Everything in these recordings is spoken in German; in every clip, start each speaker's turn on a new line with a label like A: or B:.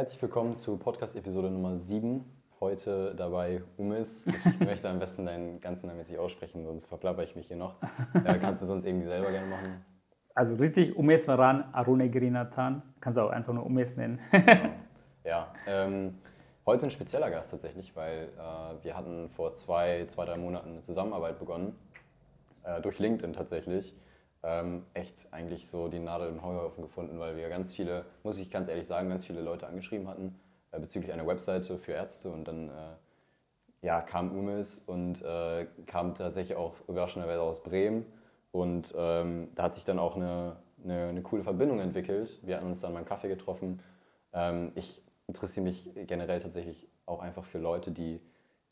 A: Herzlich willkommen zu Podcast-Episode Nummer 7. Heute dabei Umis. Ich möchte am besten deinen ganzen Namen jetzt nicht aussprechen, sonst verplapper ich mich hier noch. Äh, kannst du sonst irgendwie selber gerne machen?
B: Also richtig, Umes Varan Arunegrinathan. Kannst du auch einfach nur Umes nennen.
A: genau. Ja, ähm, heute ein spezieller Gast tatsächlich, weil äh, wir hatten vor zwei, zwei, drei Monaten eine Zusammenarbeit begonnen. Äh, durch LinkedIn tatsächlich ähm, echt eigentlich so die Nadel im Heuhaufen gefunden, weil wir ganz viele, muss ich ganz ehrlich sagen, ganz viele Leute angeschrieben hatten äh, bezüglich einer Webseite für Ärzte und dann äh, ja, kam Umis und äh, kam tatsächlich auch überraschenderweise aus Bremen und ähm, da hat sich dann auch eine, eine, eine, coole Verbindung entwickelt. Wir hatten uns dann beim Kaffee getroffen. Ähm, ich interessiere mich generell tatsächlich auch einfach für Leute, die,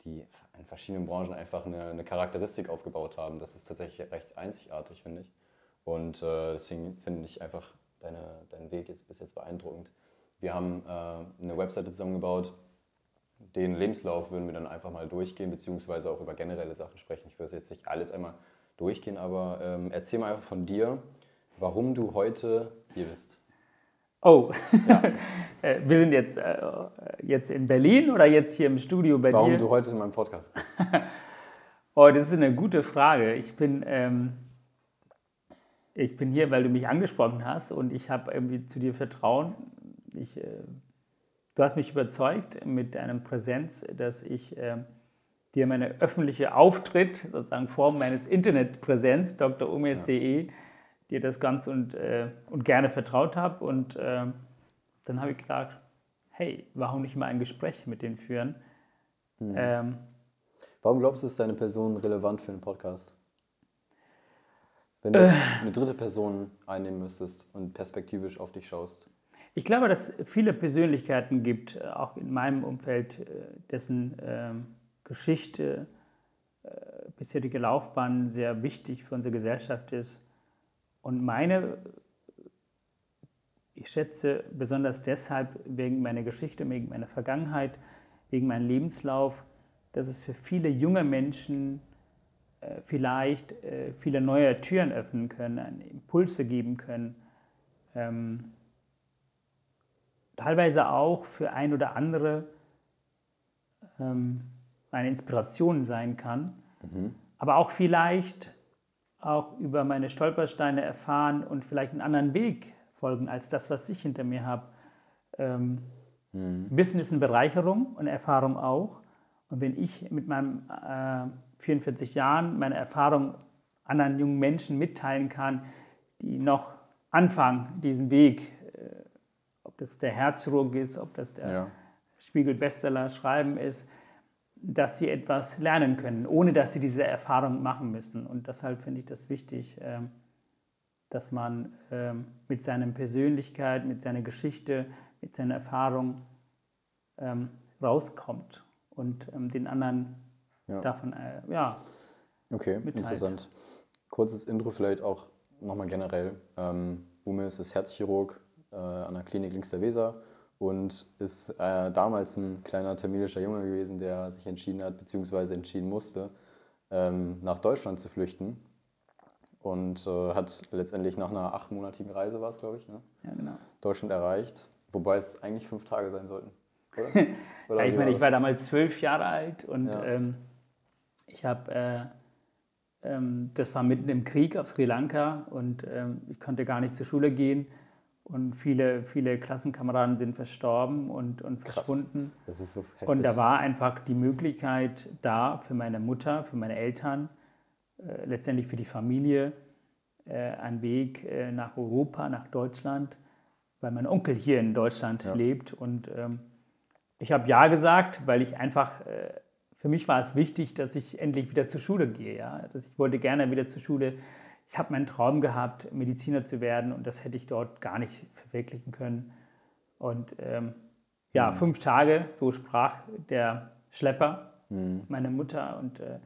A: die in verschiedenen Branchen einfach eine, eine Charakteristik aufgebaut haben. Das ist tatsächlich recht einzigartig, finde ich. Und äh, deswegen finde ich einfach deine, deinen Weg jetzt bis jetzt beeindruckend. Wir haben äh, eine Webseite zusammengebaut. Den Lebenslauf würden wir dann einfach mal durchgehen, beziehungsweise auch über generelle Sachen sprechen. Ich würde jetzt nicht alles einmal durchgehen, aber ähm, erzähl mal einfach von dir, warum du heute hier bist.
B: Oh, ja. Äh, wir sind jetzt, äh, jetzt in Berlin oder jetzt hier im Studio bei
A: warum
B: dir?
A: Warum du heute in meinem Podcast bist?
B: oh, das ist eine gute Frage. Ich bin ähm, ich bin hier, weil du mich angesprochen hast und ich habe irgendwie zu dir Vertrauen. Ich, äh, du hast mich überzeugt mit deinem Präsenz, dass ich äh, dir meine öffentliche Auftritt, sozusagen Form meines Internetpräsenz, drumes.de, ja. dir das ganz und, äh, und gerne vertraut habe. Und äh, dann habe ich gedacht, hey, warum nicht mal ein Gespräch mit denen führen?
A: Mhm. Ähm, warum glaubst du, ist deine Person relevant für einen Podcast? Wenn du äh. eine dritte Person einnehmen müsstest und perspektivisch auf dich schaust.
B: Ich glaube, dass es viele Persönlichkeiten gibt, äh, auch in meinem Umfeld, äh, dessen ähm, Geschichte, bisherige Laufbahn sehr wichtig für unsere Gesellschaft ist. Und meine, ich schätze besonders deshalb wegen meiner Geschichte, wegen meiner Vergangenheit, wegen meinem Lebenslauf, dass es für viele junge Menschen äh, vielleicht äh, viele neue Türen öffnen können, Impulse geben können. Ähm, teilweise auch für ein oder andere ähm, eine Inspiration sein kann, mhm. aber auch vielleicht auch über meine Stolpersteine erfahren und vielleicht einen anderen Weg folgen als das, was ich hinter mir habe. Ähm, mhm. Wissen ist eine Bereicherung und Erfahrung auch. Und wenn ich mit meinem äh, 44 Jahren meine Erfahrung anderen jungen Menschen mitteilen kann, die noch anfangen, diesen Weg, äh, ob das der Herzchirurg ist, ob das der ja. Spiegel-Bestseller schreiben ist, dass sie etwas lernen können, ohne dass sie diese Erfahrung machen müssen. Und deshalb finde ich das wichtig, ähm, dass man ähm, mit seiner Persönlichkeit, mit seiner Geschichte, mit seiner Erfahrung ähm, rauskommt und den anderen ja. davon, äh, ja.
A: Okay, mitteilt. interessant. Kurzes Intro vielleicht auch nochmal generell. Ähm, Umis ist Herzchirurg äh, an der Klinik links der Weser und ist äh, damals ein kleiner tamilischer Junge gewesen, der sich entschieden hat, beziehungsweise entschieden musste, ähm, nach Deutschland zu flüchten. Und äh, hat letztendlich nach einer achtmonatigen Reise, war es glaube ich, ne?
B: ja, genau.
A: Deutschland erreicht, wobei es eigentlich fünf Tage sein sollten.
B: Oder? oder ja, ich meine, ich war damals zwölf Jahre alt und ja. ähm, ich habe, äh, ähm, das war mitten im Krieg auf Sri Lanka und ähm, ich konnte gar nicht zur Schule gehen und viele, viele Klassenkameraden sind verstorben und, und verschwunden.
A: Das ist so heftig.
B: Und da war einfach die Möglichkeit da für meine Mutter, für meine Eltern, äh, letztendlich für die Familie, äh, ein Weg äh, nach Europa, nach Deutschland, weil mein Onkel hier in Deutschland ja. lebt. Und ähm, ich habe Ja gesagt, weil ich einfach äh, für mich war es wichtig, dass ich endlich wieder zur Schule gehe. Ja? Dass ich wollte gerne wieder zur Schule. Ich habe meinen Traum gehabt, Mediziner zu werden und das hätte ich dort gar nicht verwirklichen können. Und ähm, ja, mhm. fünf Tage, so sprach der Schlepper, mhm. meine Mutter. Und äh,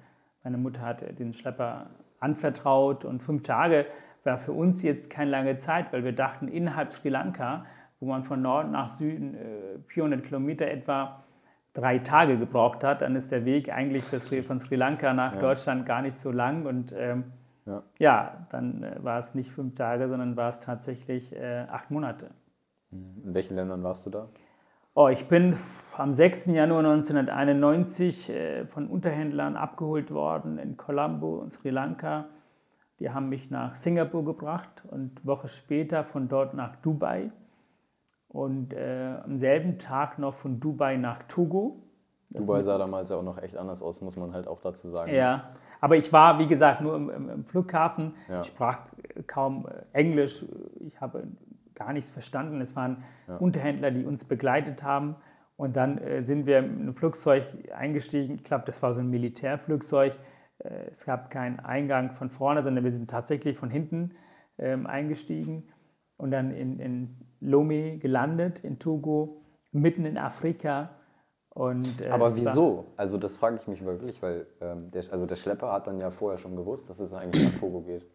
B: meine Mutter hat den Schlepper anvertraut. Und fünf Tage war für uns jetzt keine lange Zeit, weil wir dachten, innerhalb Sri Lanka, wo man von Norden nach Süden äh, 400 Kilometer etwa drei Tage gebraucht hat, dann ist der Weg eigentlich von Sri Lanka nach ja. Deutschland gar nicht so lang. Und ähm, ja. ja. dann äh, war es nicht fünf Tage, sondern war es tatsächlich äh, acht Monate.
A: In welchen Ländern warst du da?
B: Oh, ich bin am 6. Januar 1991 äh, von Unterhändlern abgeholt worden in Colombo, Sri Lanka. Die haben mich nach Singapur gebracht und eine Woche später von dort nach Dubai und äh, am selben Tag noch von Dubai nach Togo.
A: Das Dubai sah damals ja auch noch echt anders aus, muss man halt auch dazu sagen.
B: Ja, aber ich war, wie gesagt, nur im, im, im Flughafen. Ja. Ich sprach kaum Englisch. Ich habe gar nichts verstanden. Es waren ja. Unterhändler, die uns begleitet haben. Und dann äh, sind wir in ein Flugzeug eingestiegen. Ich glaube, das war so ein Militärflugzeug. Äh, es gab keinen Eingang von vorne, sondern wir sind tatsächlich von hinten ähm, eingestiegen und dann in, in Lomé gelandet, in Togo, mitten in Afrika. Und,
A: äh, Aber wieso? Also das frage ich mich wirklich, weil ähm, der, also der Schlepper hat dann ja vorher schon gewusst, dass es eigentlich nach Togo geht,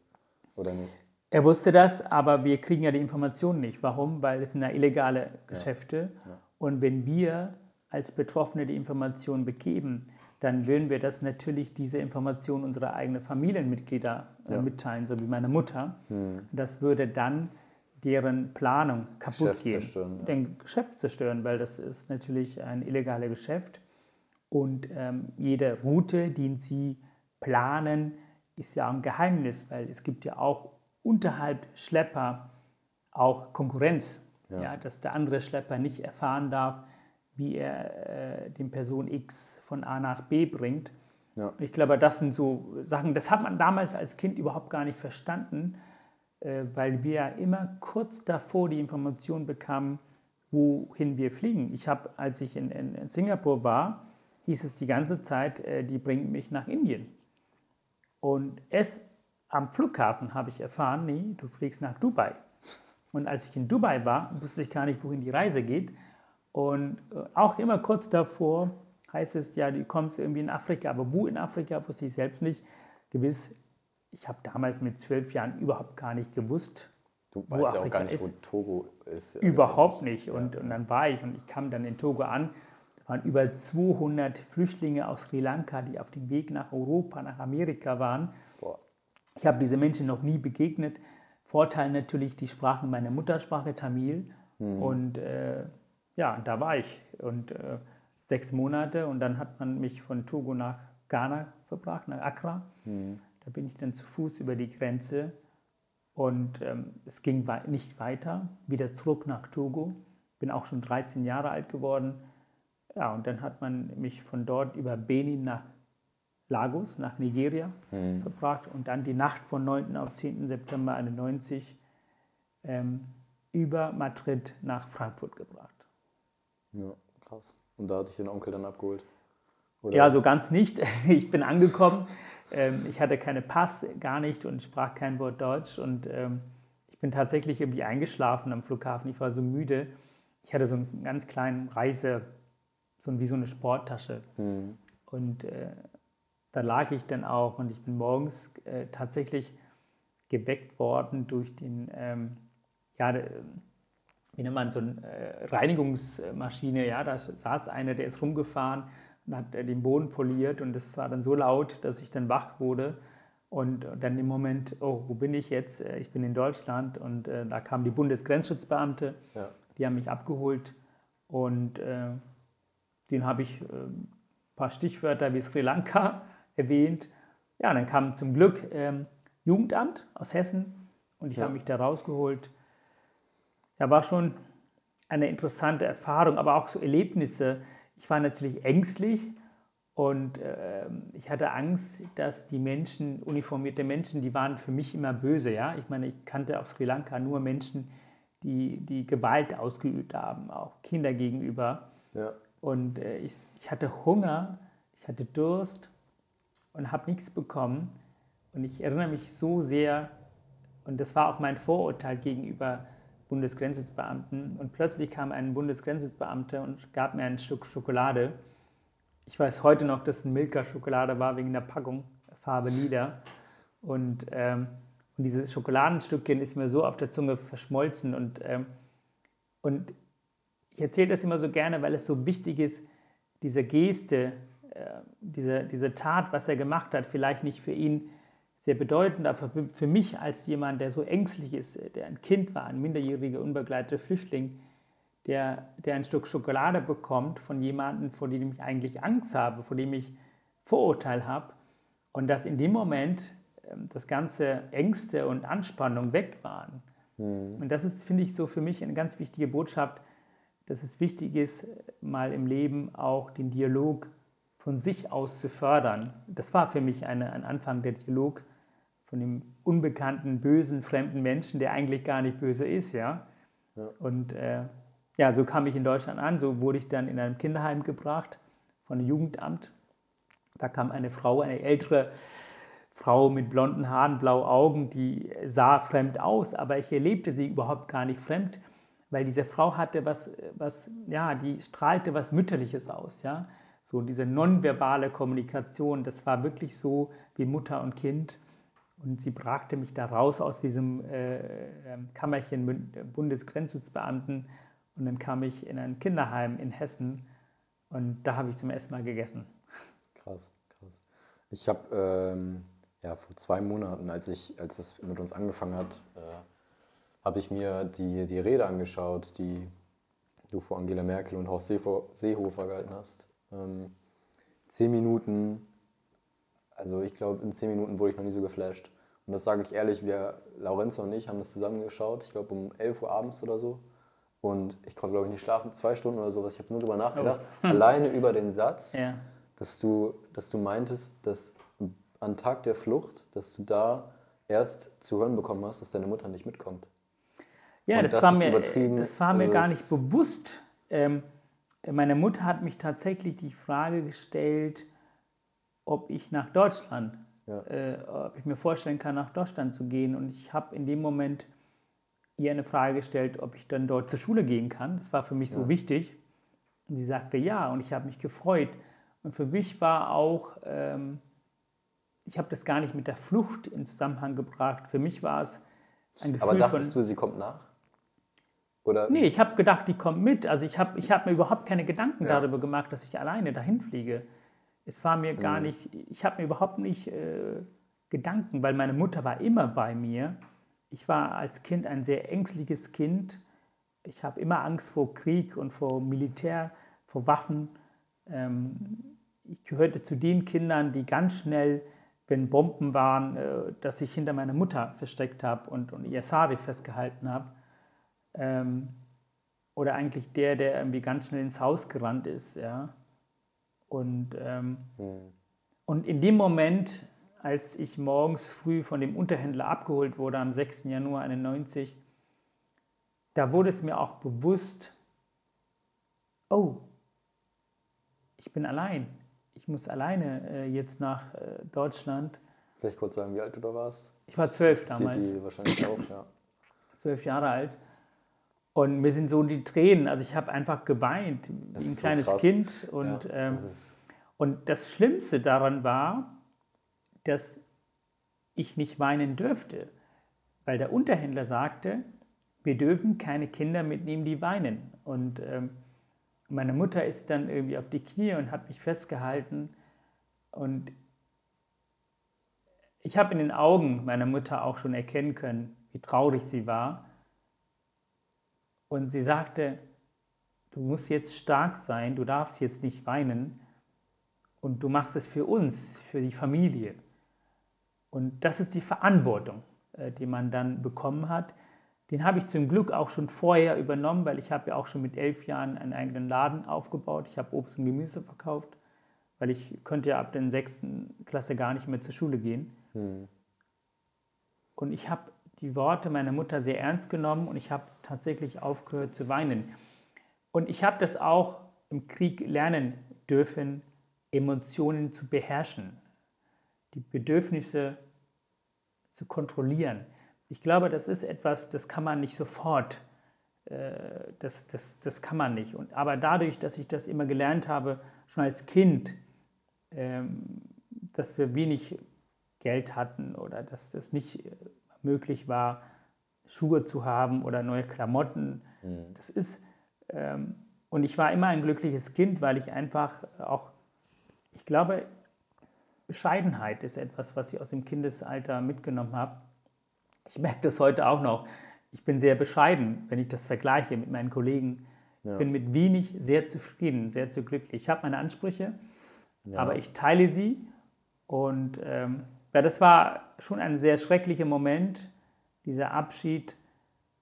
A: oder nicht?
B: Er wusste das, aber wir kriegen ja die Informationen nicht. Warum? Weil es sind ja illegale Geschäfte. Ja. Ja. Und wenn wir als Betroffene die Informationen bekämen, dann würden wir das natürlich, diese Informationen unserer eigenen Familienmitglieder äh, ja. mitteilen, so wie meine Mutter. Hm. Das würde dann deren Planung kaputt Geschäft gehen, zerstören, ja. den Geschäft zerstören, weil das ist natürlich ein illegales Geschäft und ähm, jede Route, die sie planen, ist ja ein Geheimnis, weil es gibt ja auch unterhalb Schlepper auch Konkurrenz, ja. ja dass der andere Schlepper nicht erfahren darf, wie er äh, den Person X von A nach B bringt. Ja. Ich glaube, das sind so Sachen, das hat man damals als Kind überhaupt gar nicht verstanden weil wir immer kurz davor die Information bekamen, wohin wir fliegen. Ich habe, als ich in, in, in, Singapur war, hieß es die ganze Zeit, äh, die bringen mich nach Indien. Und es am Flughafen habe ich erfahren, nee, du fliegst nach Dubai. Und als ich in Dubai war, wusste ich gar nicht, wohin die Reise geht. Und äh, auch immer kurz davor heißt es, ja, du kommst irgendwie in Afrika. Aber wo in Afrika, wusste ich selbst nicht. Gewiss ich habe damals mit zwölf Jahren überhaupt gar nicht gewusst,
A: Du weißt ja auch gar nicht, ist. wo Togo ist.
B: Überhaupt nicht. Und, ja. und dann war ich und ich kam dann in Togo an. Da waren über 200 Flüchtlinge aus Sri Lanka, die auf dem Weg nach Europa, nach Amerika waren. Boah. Ich habe diese Menschen noch nie begegnet. Vorteil natürlich, die sprachen meine Muttersprache Tamil. Mhm. Und äh, ja, da war ich. Und äh, sechs Monate und dann hat man mich von Togo nach Ghana verbracht, nach Accra. Mhm. Da bin ich dann zu Fuß über die Grenze und ähm, es ging nicht weiter, wieder zurück nach Togo. Bin auch schon 13 Jahre alt geworden. Ja, und dann hat man mich von dort über Benin nach Lagos, nach Nigeria mhm. verbracht und dann die Nacht von 9. auf 10. September 91 ähm, über Madrid nach Frankfurt gebracht.
A: Ja, krass. Und da hatte ich den Onkel dann abgeholt?
B: Oder? Ja, so ganz nicht. Ich bin angekommen. Ähm, ich hatte keine Pass, gar nicht und sprach kein Wort Deutsch. Und ähm, ich bin tatsächlich irgendwie eingeschlafen am Flughafen. Ich war so müde. Ich hatte so einen ganz kleinen Reise, so wie so eine Sporttasche. Mhm. Und äh, da lag ich dann auch und ich bin morgens äh, tatsächlich geweckt worden durch den, ähm, ja, wie nennt man so eine äh, Reinigungsmaschine, ja, da saß einer, der ist rumgefahren und hat den Boden poliert und es war dann so laut, dass ich dann wach wurde. Und dann im Moment, oh, wo bin ich jetzt? Äh, ich bin in Deutschland und äh, da kamen die Bundesgrenzschutzbeamte, ja. die haben mich abgeholt und äh, den habe ich äh, ein paar Stichwörter wie Sri Lanka erwähnt. Ja, dann kam zum Glück ähm, Jugendamt aus Hessen und ich ja. habe mich da rausgeholt. Ja, war schon eine interessante Erfahrung, aber auch so Erlebnisse, ich war natürlich ängstlich und äh, ich hatte Angst, dass die Menschen, uniformierte Menschen, die waren für mich immer böse. Ja? Ich meine, ich kannte auf Sri Lanka nur Menschen, die, die Gewalt ausgeübt haben, auch Kinder gegenüber. Ja. Und äh, ich, ich hatte Hunger, ich hatte Durst und habe nichts bekommen. Und ich erinnere mich so sehr, und das war auch mein Vorurteil gegenüber Bundesgrenzschutzbeamten und plötzlich kam ein Bundesgrenzschutzbeamter und gab mir ein Stück Schokolade. Ich weiß heute noch, dass es ein Milka-Schokolade war wegen der Packung, Farbe lila. Und, ähm, und dieses Schokoladenstückchen ist mir so auf der Zunge verschmolzen. Und, ähm, und ich erzähle das immer so gerne, weil es so wichtig ist, diese Geste, äh, diese, diese Tat, was er gemacht hat, vielleicht nicht für ihn sehr bedeutend, aber für mich als jemand, der so ängstlich ist, der ein Kind war, ein minderjähriger, unbegleiteter Flüchtling, der, der ein Stück Schokolade bekommt von jemandem, vor dem ich eigentlich Angst habe, vor dem ich Vorurteil habe. Und dass in dem Moment ähm, das ganze Ängste und Anspannung weg waren. Mhm. Und das ist, finde ich, so für mich eine ganz wichtige Botschaft, dass es wichtig ist, mal im Leben auch den Dialog von sich aus zu fördern. Das war für mich eine, ein Anfang der Dialog von dem unbekannten, bösen, fremden Menschen, der eigentlich gar nicht böse ist, ja. ja. Und äh, ja, so kam ich in Deutschland an, so wurde ich dann in einem Kinderheim gebracht von einem Jugendamt. Da kam eine Frau, eine ältere Frau mit blonden Haaren, blauen Augen, die sah fremd aus, aber ich erlebte sie überhaupt gar nicht fremd, weil diese Frau hatte was, was ja, die strahlte was Mütterliches aus, ja. So diese nonverbale Kommunikation, das war wirklich so wie Mutter und Kind. Und sie brachte mich da raus aus diesem äh, ähm, Kammerchen Bundesgrenzschutzbeamten. Und dann kam ich in ein Kinderheim in Hessen und da habe ich zum ersten Mal gegessen.
A: Krass, krass. Ich habe ähm, ja, vor zwei Monaten, als, ich, als es mit uns angefangen hat, äh, habe ich mir die, die Rede angeschaut, die du vor Angela Merkel und Horst Seehofer gehalten hast. Ähm, zehn Minuten also ich glaube, in zehn Minuten wurde ich noch nie so geflasht. Und das sage ich ehrlich, wir, Laurenzo und ich, haben das zusammengeschaut, ich glaube um 11 Uhr abends oder so. Und ich konnte, glaube ich, nicht schlafen, zwei Stunden oder sowas. Ich habe nur darüber nachgedacht, oh. alleine über den Satz, ja. dass, du, dass du meintest, dass am Tag der Flucht, dass du da erst zu hören bekommen hast, dass deine Mutter nicht mitkommt.
B: Ja, das, das, war mir, das war mir also gar nicht bewusst. Ähm, meine Mutter hat mich tatsächlich die Frage gestellt, ob ich nach Deutschland, ja. äh, ob ich mir vorstellen kann, nach Deutschland zu gehen. Und ich habe in dem Moment ihr eine Frage gestellt, ob ich dann dort zur Schule gehen kann. Das war für mich ja. so wichtig. Und sie sagte ja und ich habe mich gefreut. Und für mich war auch, ähm, ich habe das gar nicht mit der Flucht in Zusammenhang gebracht. Für mich war es
A: ein Gefühl Aber dachtest von, du, sie kommt nach?
B: Oder? Nee, ich habe gedacht, die kommt mit. Also ich habe ich hab mir überhaupt keine Gedanken ja. darüber gemacht, dass ich alleine dahin fliege. Es war mir gar mhm. nicht, ich habe mir überhaupt nicht äh, Gedanken, weil meine Mutter war immer bei mir. Ich war als Kind ein sehr ängstliches Kind. Ich habe immer Angst vor Krieg und vor Militär, vor Waffen. Ähm, ich gehörte zu den Kindern, die ganz schnell, wenn Bomben waren, äh, dass ich hinter meiner Mutter versteckt habe und, und ihr Sari festgehalten habe. Ähm, oder eigentlich der, der irgendwie ganz schnell ins Haus gerannt ist. Ja. Und, ähm, mhm. und in dem Moment, als ich morgens früh von dem Unterhändler abgeholt wurde, am 6. Januar 91, da wurde es mir auch bewusst, oh, ich bin allein. Ich muss alleine äh, jetzt nach äh, Deutschland.
A: Vielleicht kurz sagen, wie alt du da warst?
B: Ich war zwölf damals.
A: Die wahrscheinlich auch, ja.
B: Zwölf Jahre alt. Und mir sind so die Tränen, also ich habe einfach geweint, das wie ein kleines so Kind. Und, ja, ähm, das und das Schlimmste daran war, dass ich nicht weinen dürfte, weil der Unterhändler sagte, wir dürfen keine Kinder mitnehmen, die weinen. Und ähm, meine Mutter ist dann irgendwie auf die Knie und hat mich festgehalten. Und ich habe in den Augen meiner Mutter auch schon erkennen können, wie traurig sie war. Und sie sagte, du musst jetzt stark sein, du darfst jetzt nicht weinen und du machst es für uns, für die Familie. Und das ist die Verantwortung, äh, die man dann bekommen hat. Den habe ich zum Glück auch schon vorher übernommen, weil ich habe ja auch schon mit elf Jahren einen eigenen Laden aufgebaut. Ich habe Obst und Gemüse verkauft, weil ich könnte ja ab der sechsten Klasse gar nicht mehr zur Schule gehen. Hm. Und ich habe die Worte meiner Mutter sehr ernst genommen und ich habe tatsächlich aufgehört zu weinen. Und ich habe das auch im Krieg lernen dürfen, Emotionen zu beherrschen, die Bedürfnisse zu kontrollieren. Ich glaube, das ist etwas, das kann man nicht sofort, äh, das, das, das kann man nicht. Und, aber dadurch, dass ich das immer gelernt habe, schon als Kind, ähm, dass wir wenig Geld hatten oder dass das nicht möglich war, Schuhe zu haben oder neue Klamotten. Mhm. Das ist, ähm, und ich war immer ein glückliches Kind, weil ich einfach auch, ich glaube, Bescheidenheit ist etwas, was ich aus dem Kindesalter mitgenommen habe. Ich merke das heute auch noch. Ich bin sehr bescheiden, wenn ich das vergleiche mit meinen Kollegen, Ja. Bin mit wenig sehr zufrieden, sehr zu glücklich. Ich habe meine Ansprüche, ja. aber ich teile sie. Und ähm, ja, das war schon ein sehr schrecklicher Moment, dieser Abschied.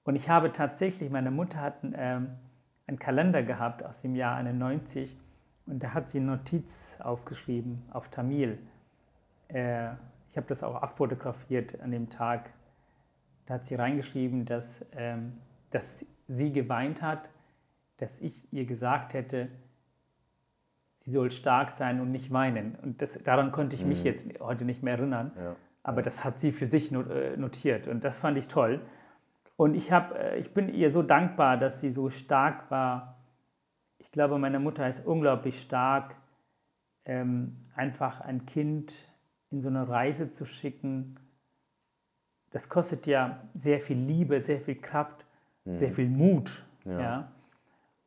B: Und ich habe tatsächlich, meine Mutter hat ähm, einen Kalender gehabt aus dem Jahr 91 und da hat sie eine Notiz aufgeschrieben auf Tamil. Äh, ich habe das auch abfotografiert an dem Tag. Da hat sie reingeschrieben, dass, ähm, dass sie geweint hat, dass ich ihr gesagt hätte, sie soll stark sein und nicht weinen. Und das, daran konnte ich mich mhm. jetzt heute nicht mehr erinnern. Ja. Aber das hat sie für sich äh, notiert und das fand ich toll. Und ich, hab, äh, ich bin ihr so dankbar, dass sie so stark war. Ich glaube, meine Mutter ist unglaublich stark, ähm, einfach ein Kind in so eine Reise zu schicken. Das kostet ja sehr viel Liebe, sehr viel Kraft, mhm. sehr viel Mut. Ja. ja.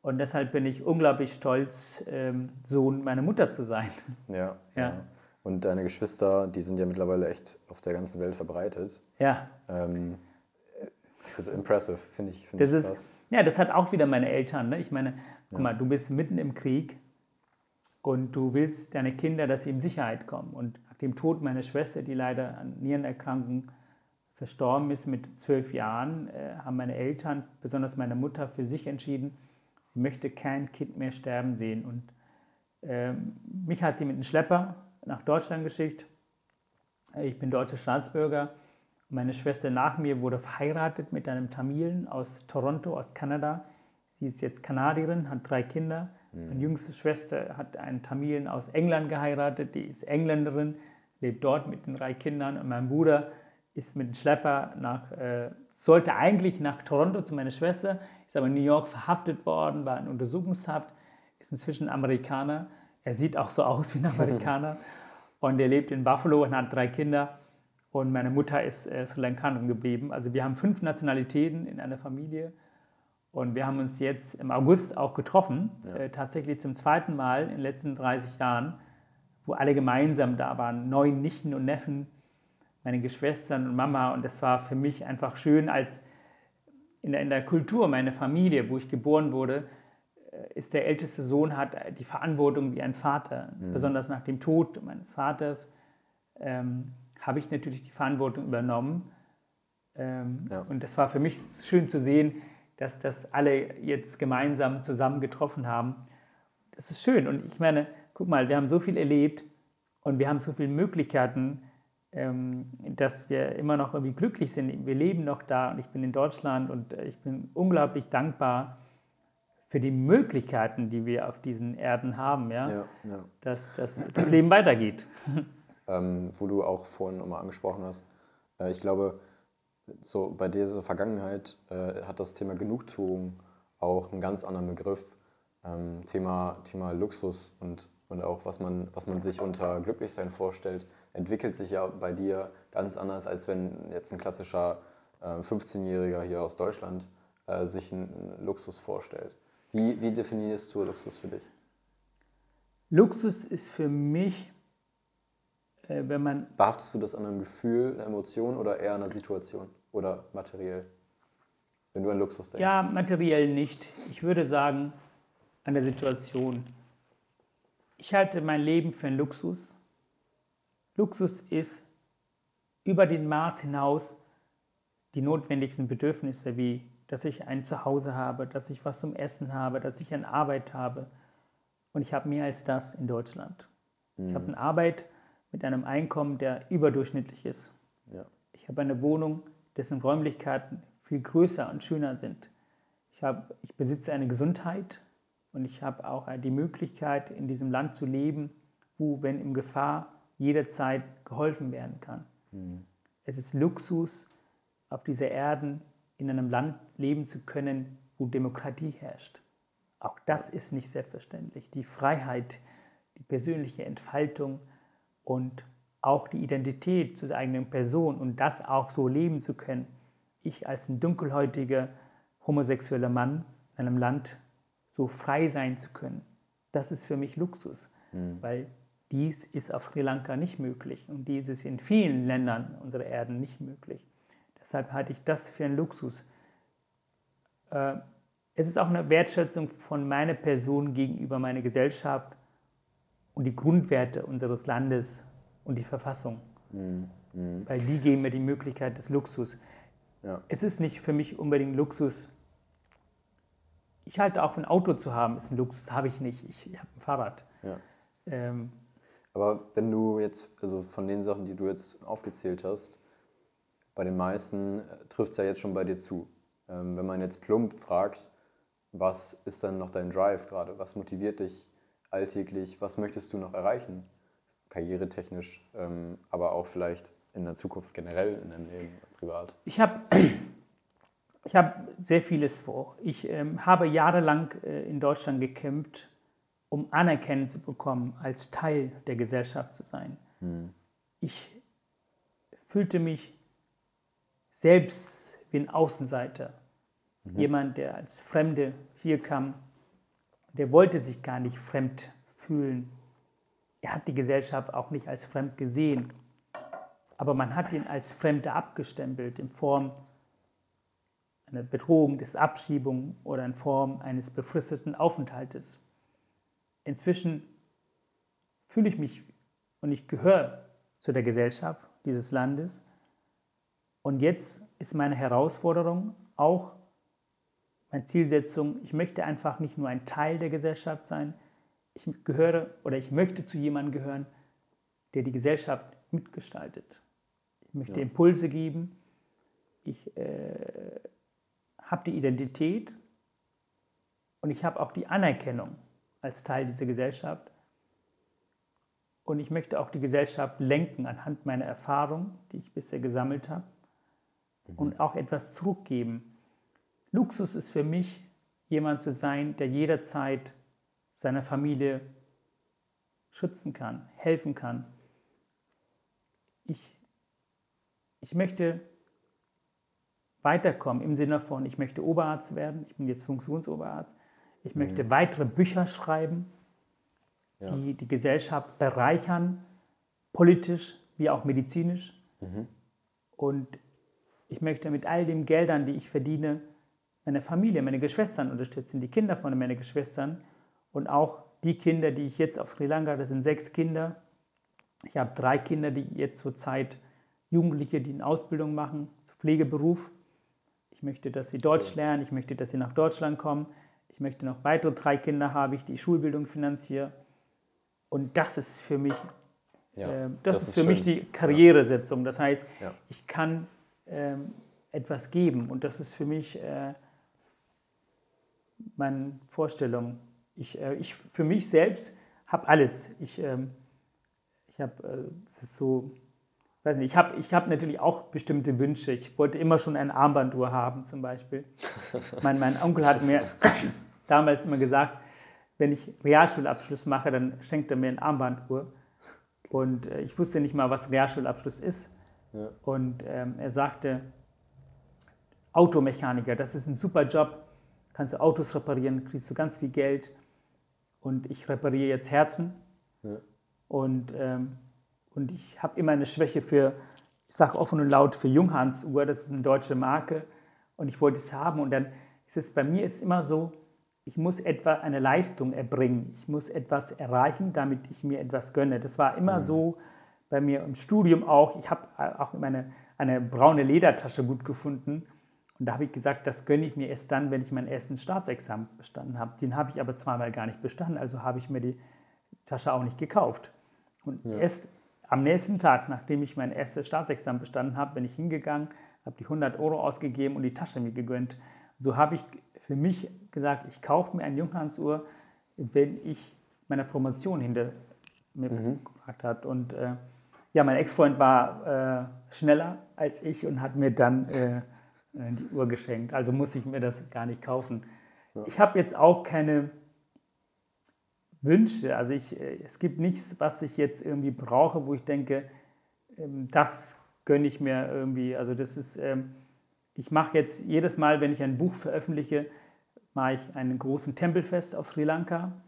B: Und deshalb bin ich unglaublich stolz, ähm, Sohn meiner Mutter zu sein.
A: Ja, ja. ja. Und deine Geschwister, die sind ja mittlerweile echt auf der ganzen Welt verbreitet.
B: Ja. Ähm,
A: also impressive, finde ich,
B: find das ich ist, krass. Ja, das hat auch wieder meine Eltern. Ne? Ich meine, guck ja. mal, du bist mitten im Krieg und du willst deine Kinder, dass sie in Sicherheit kommen. Und nach dem Tod meiner Schwester, die leider an Nierenerkrankung verstorben ist mit zwölf Jahren, äh, haben meine Eltern, besonders meine Mutter, für sich entschieden, sie möchte kein Kind mehr sterben sehen. Und äh, mich hat sie mit einem Schlepper nach Deutschland geschickt. Ich bin deutscher Staatsbürger meine Schwester nach mir wurde verheiratet mit einem Tamilen aus Toronto, aus Kanada. Sie ist jetzt Kanadierin, hat drei Kinder. Mhm. Meine jüngste Schwester hat einen Tamilen aus England geheiratet, die ist Engländerin, lebt dort mit den drei Kindern. Und mein Bruder ist mit dem Schlepper nach, äh, sollte eigentlich nach Toronto zu meiner Schwester, ist aber in New York verhaftet worden, war in Untersuchungshaft, ist inzwischen Amerikaner. Er sieht auch so aus wie ein Amerikaner. und er lebt in Buffalo und hat drei Kinder. Und meine Mutter ist äh, Sri Lankanerin geblieben. Also wir haben fünf Nationalitäten in einer Familie. Und wir haben uns jetzt im August auch getroffen, ja. äh, tatsächlich zum zweiten Mal in den letzten 30 Jahren, wo alle gemeinsam da waren, neun Nichten und Neffen, meine Geschwistern und Mama. Und das war für mich einfach schön, als in der, in der Kultur meiner Familie, wo ich geboren wurde, ist der älteste Sohn, hat die Verantwortung wie ein Vater, mhm. besonders nach dem Tod meines Vaters. Ähm, habe ich natürlich die Verantwortung übernommen. Ähm, ja. Und das war für mich schön zu sehen, dass das alle jetzt gemeinsam zusammen getroffen haben. Das ist schön. Und ich meine, guck mal, wir haben so viel erlebt und wir haben so viele Möglichkeiten, ähm, dass wir immer noch irgendwie glücklich sind. Wir leben noch da und ich bin in Deutschland und ich bin unglaublich dankbar für die Möglichkeiten, die wir auf diesen Erden haben, ja? ja, ja. Dass, dass das Leben weitergeht.
A: ähm, wo du auch vorhin nochmal angesprochen hast. Äh, ich glaube, so bei dieser Vergangenheit äh, hat das Thema Genugtuung auch einen ganz anderen Begriff. Ähm, Thema, Thema Luxus und, und auch was man, was man sich unter Glücklichsein vorstellt, entwickelt sich ja bei dir ganz anders, als wenn jetzt ein klassischer äh, 15-Jähriger hier aus Deutschland äh, sich einen, einen Luxus vorstellt. Wie, wie definierst du Luxus für dich?
B: Luxus ist für mich äh, wenn man.
A: Behaftest du das an einem Gefühl, einer Emotion oder eher an einer Situation oder materiell? Wenn du an Luxus denkst.
B: Ja, materiell nicht. Ich würde sagen, an der Situation. Ich halte mein Leben für einen Luxus. Luxus ist über den Maß hinaus die notwendigsten Bedürfnisse, wie dass ich ein Zuhause habe, dass ich was zum Essen habe, dass ich eine Arbeit habe. Und ich habe mehr als das in Deutschland. Mhm. Ich habe eine Arbeit, mit einem Einkommen, der überdurchschnittlich ist. Ja. Ich habe eine Wohnung, dessen Räumlichkeiten viel größer und schöner sind. Ich, habe, ich besitze eine Gesundheit und ich habe auch die Möglichkeit, in diesem Land zu leben, wo, wenn in Gefahr, jederzeit geholfen werden kann. Mhm. Es ist Luxus, auf dieser Erde in einem Land leben zu können, wo Demokratie herrscht. Auch das ist nicht selbstverständlich. Die Freiheit, die persönliche Entfaltung, und auch die Identität zur eigenen Person und das auch so leben zu können. Ich als ein dunkelhäutiger homosexueller Mann in einem Land so frei sein zu können, das ist für mich Luxus, mhm. weil dies ist auf Sri Lanka nicht möglich und dies ist in vielen Ländern unserer Erden nicht möglich. Deshalb halte ich das für einen Luxus. Äh, es ist auch eine Wertschätzung von meiner Person gegenüber meiner Gesellschaft und die Grundwerte unseres Landes und die Verfassung. Mhm. Mhm. Weil die geben mir die Möglichkeit des Luxus. Ja. Es ist nicht für mich unbedingt Luxus. Ich halte auch ein Auto zu haben, ist ein Luxus, habe ich nicht. Ich, ich habe ein Fahrrad. Ja.
A: Ähm, Aber wenn du jetzt, also von den Sachen, die du jetzt aufgezählt hast, bei den meisten äh, trifft es ja jetzt schon bei dir zu. Ähm, wenn man jetzt plump fragt, was ist dann noch dein Drive gerade? Was motiviert dich alltäglich? Was möchtest du noch erreichen? Karrieretechnisch, ähm, aber auch vielleicht in der Zukunft generell in deinem Leben, privat?
B: Ich habe ich hab sehr vieles vor. Ich ähm, habe jahrelang äh, in Deutschland gekämpft, um Anerkennung zu bekommen, als Teil der Gesellschaft zu sein. Hm. Ich fühlte mich selbst wie ein Außenseiter. Mhm. Jemand, der als Fremde hier kam, der wollte sich gar nicht fremd fühlen. Er hat die Gesellschaft auch nicht als fremd gesehen. Aber man hat ihn als Fremde abgestempelt in Form einer Bedrohung des Abschiebung oder in Form eines befristeten Aufenthaltes. Inzwischen fühle ich mich und ich gehöre zu der Gesellschaft dieses Landes. Und jetzt ist meine Herausforderung auch meine Zielsetzung, ich möchte einfach nicht nur ein Teil der Gesellschaft sein, ich gehöre oder ich möchte zu jemandem gehören, der die Gesellschaft mitgestaltet. Ich möchte ja. Impulse geben, ich äh, habe die Identität und ich habe auch die Anerkennung als Teil dieser Gesellschaft. Und ich möchte auch die Gesellschaft lenken anhand meiner Erfahrung, die ich bisher gesammelt habe, mhm. und auch etwas zurückgeben Luxus ist für mich, jemand zu sein, der jederzeit seiner Familie schützen kann, helfen kann. Ich, ich möchte weiterkommen im Sinne von, ich möchte Oberarzt werden, ich bin jetzt Funktionsoberarzt, ich möchte mhm. weitere Bücher schreiben, ja. die die Gesellschaft bereichern, politisch wie auch medizinisch. Mhm. Und ich möchte mit all den Geldern, die ich verdiene, meine Familie, meine Geschwistern unterstützen, die Kinder von meinen Geschwistern und auch die Kinder, die ich jetzt auf Sri Lanka, das sind sechs Kinder. Ich habe drei Kinder, die jetzt zurzeit Jugendliche, die eine Ausbildung machen, Pflegeberuf. Ich möchte, dass sie Deutsch lernen, ich möchte, dass sie nach Deutschland kommen. Ich möchte noch weitere drei Kinder haben, ich die Schulbildung finanziere. Und das ist für mich, ja, äh, das, das, ist für mich die Karrieresetzung. Das heißt, ja. ich kann äh, etwas geben und das ist für mich äh, meine Vorstellung. Ich, äh, ich für mich selbst habe alles. Ich, ähm, ich habe äh, so, weiß nicht, ich habe ich hab natürlich auch bestimmte Wünsche. Ich wollte immer schon eine Armbanduhr haben, zum Beispiel. mein, mein Onkel hat mir damals immer gesagt, wenn ich Realschulabschluss mache, dann schenkt er mir eine Armbanduhr. Und äh, ich wusste nicht mal, was Realschulabschluss ist. Ja. Und ähm, er sagte, Automechaniker, das ist ein super Job kannst du Autos reparieren, kriegst du ganz viel Geld. Und ich repariere jetzt Herzen. Ja. Und, ähm, und ich habe immer eine Schwäche für, ich sage offen und laut, für Junghans Uhr. Das ist eine deutsche Marke. Und ich wollte es haben. Und dann ist es bei mir ist immer so, ich muss etwa eine Leistung erbringen. Ich muss etwas erreichen, damit ich mir etwas gönne. Das war immer mhm. so bei mir im Studium auch. Ich habe auch meine, eine braune Ledertasche gut gefunden. Und da habe ich gesagt, das gönne ich mir erst dann, wenn ich mein erstes Staatsexamen bestanden habe. Den habe ich aber zweimal gar nicht bestanden, also habe ich mir die Tasche auch nicht gekauft. Und ja. erst am nächsten Tag, nachdem ich mein erstes Staatsexamen bestanden habe, bin ich hingegangen, habe die 100 Euro ausgegeben und die Tasche mir gegönnt. So habe ich für mich gesagt, ich kaufe mir eine Junghansuhr, wenn ich meine Promotion hinter mir mhm. gebracht habe. Und äh, ja, mein Ex-Freund war äh, schneller als ich und hat mir dann äh, äh, die Uhr geschenkt. Also muss ich mir das gar nicht kaufen. Ja. Ich habe jetzt auch keine Wünsche. Also ich, äh, es gibt nichts, was ich jetzt irgendwie brauche, wo ich denke, ähm, das gönne ich mir irgendwie. Also das ist, ähm, ich mache jetzt jedes Mal, wenn ich ein Buch veröffentliche, mache ich einen großen Tempelfest auf Sri Lanka.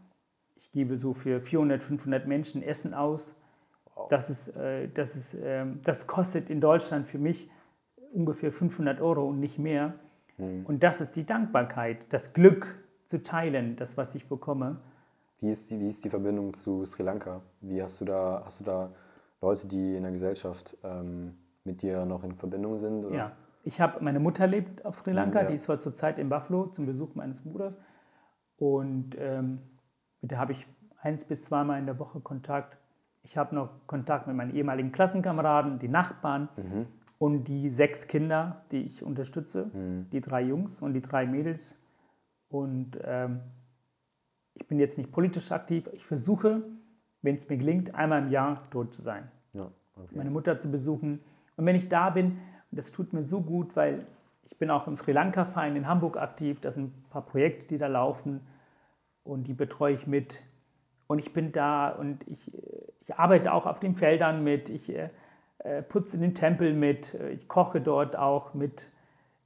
B: Ich gebe so für 400, 500 Menschen Essen aus. Das, ist, äh, das, ist, ähm, das kostet in Deutschland für mich ungefähr 500 Euro und nicht mehr. Mhm. Und das ist die Dankbarkeit, das Glück zu teilen, das, was ich bekomme.
A: Wie ist die, wie ist die Verbindung zu Sri Lanka? Wie hast du da, hast du da Leute, die in der Gesellschaft ähm, mit dir noch in Verbindung sind?
B: Oder? Ja, ich habe, meine Mutter lebt auf Sri Lanka, ja. die ist zwar zurzeit in Buffalo zum Besuch meines Bruders. Und ähm, mit der habe ich eins bis zweimal in der Woche Kontakt. Ich habe noch Kontakt mit meinen ehemaligen Klassenkameraden, die Nachbarn mhm. und die sechs Kinder, die ich unterstütze, mhm. die drei Jungs und die drei Mädels. Und ähm, ich bin jetzt nicht politisch aktiv. Ich versuche, wenn es mir gelingt, einmal im Jahr dort zu sein. Ja, okay. Meine Mutter zu besuchen. Und wenn ich da bin, und das tut mir so gut, weil ich bin auch im Sri Lanka-Verein in Hamburg aktiv. Das sind ein paar Projekte, die da laufen und die betreue ich mit. Und ich bin da und ich, ich arbeite auch auf den Feldern mit. Ich äh, äh putze den Tempel mit. Ich koche dort auch mit.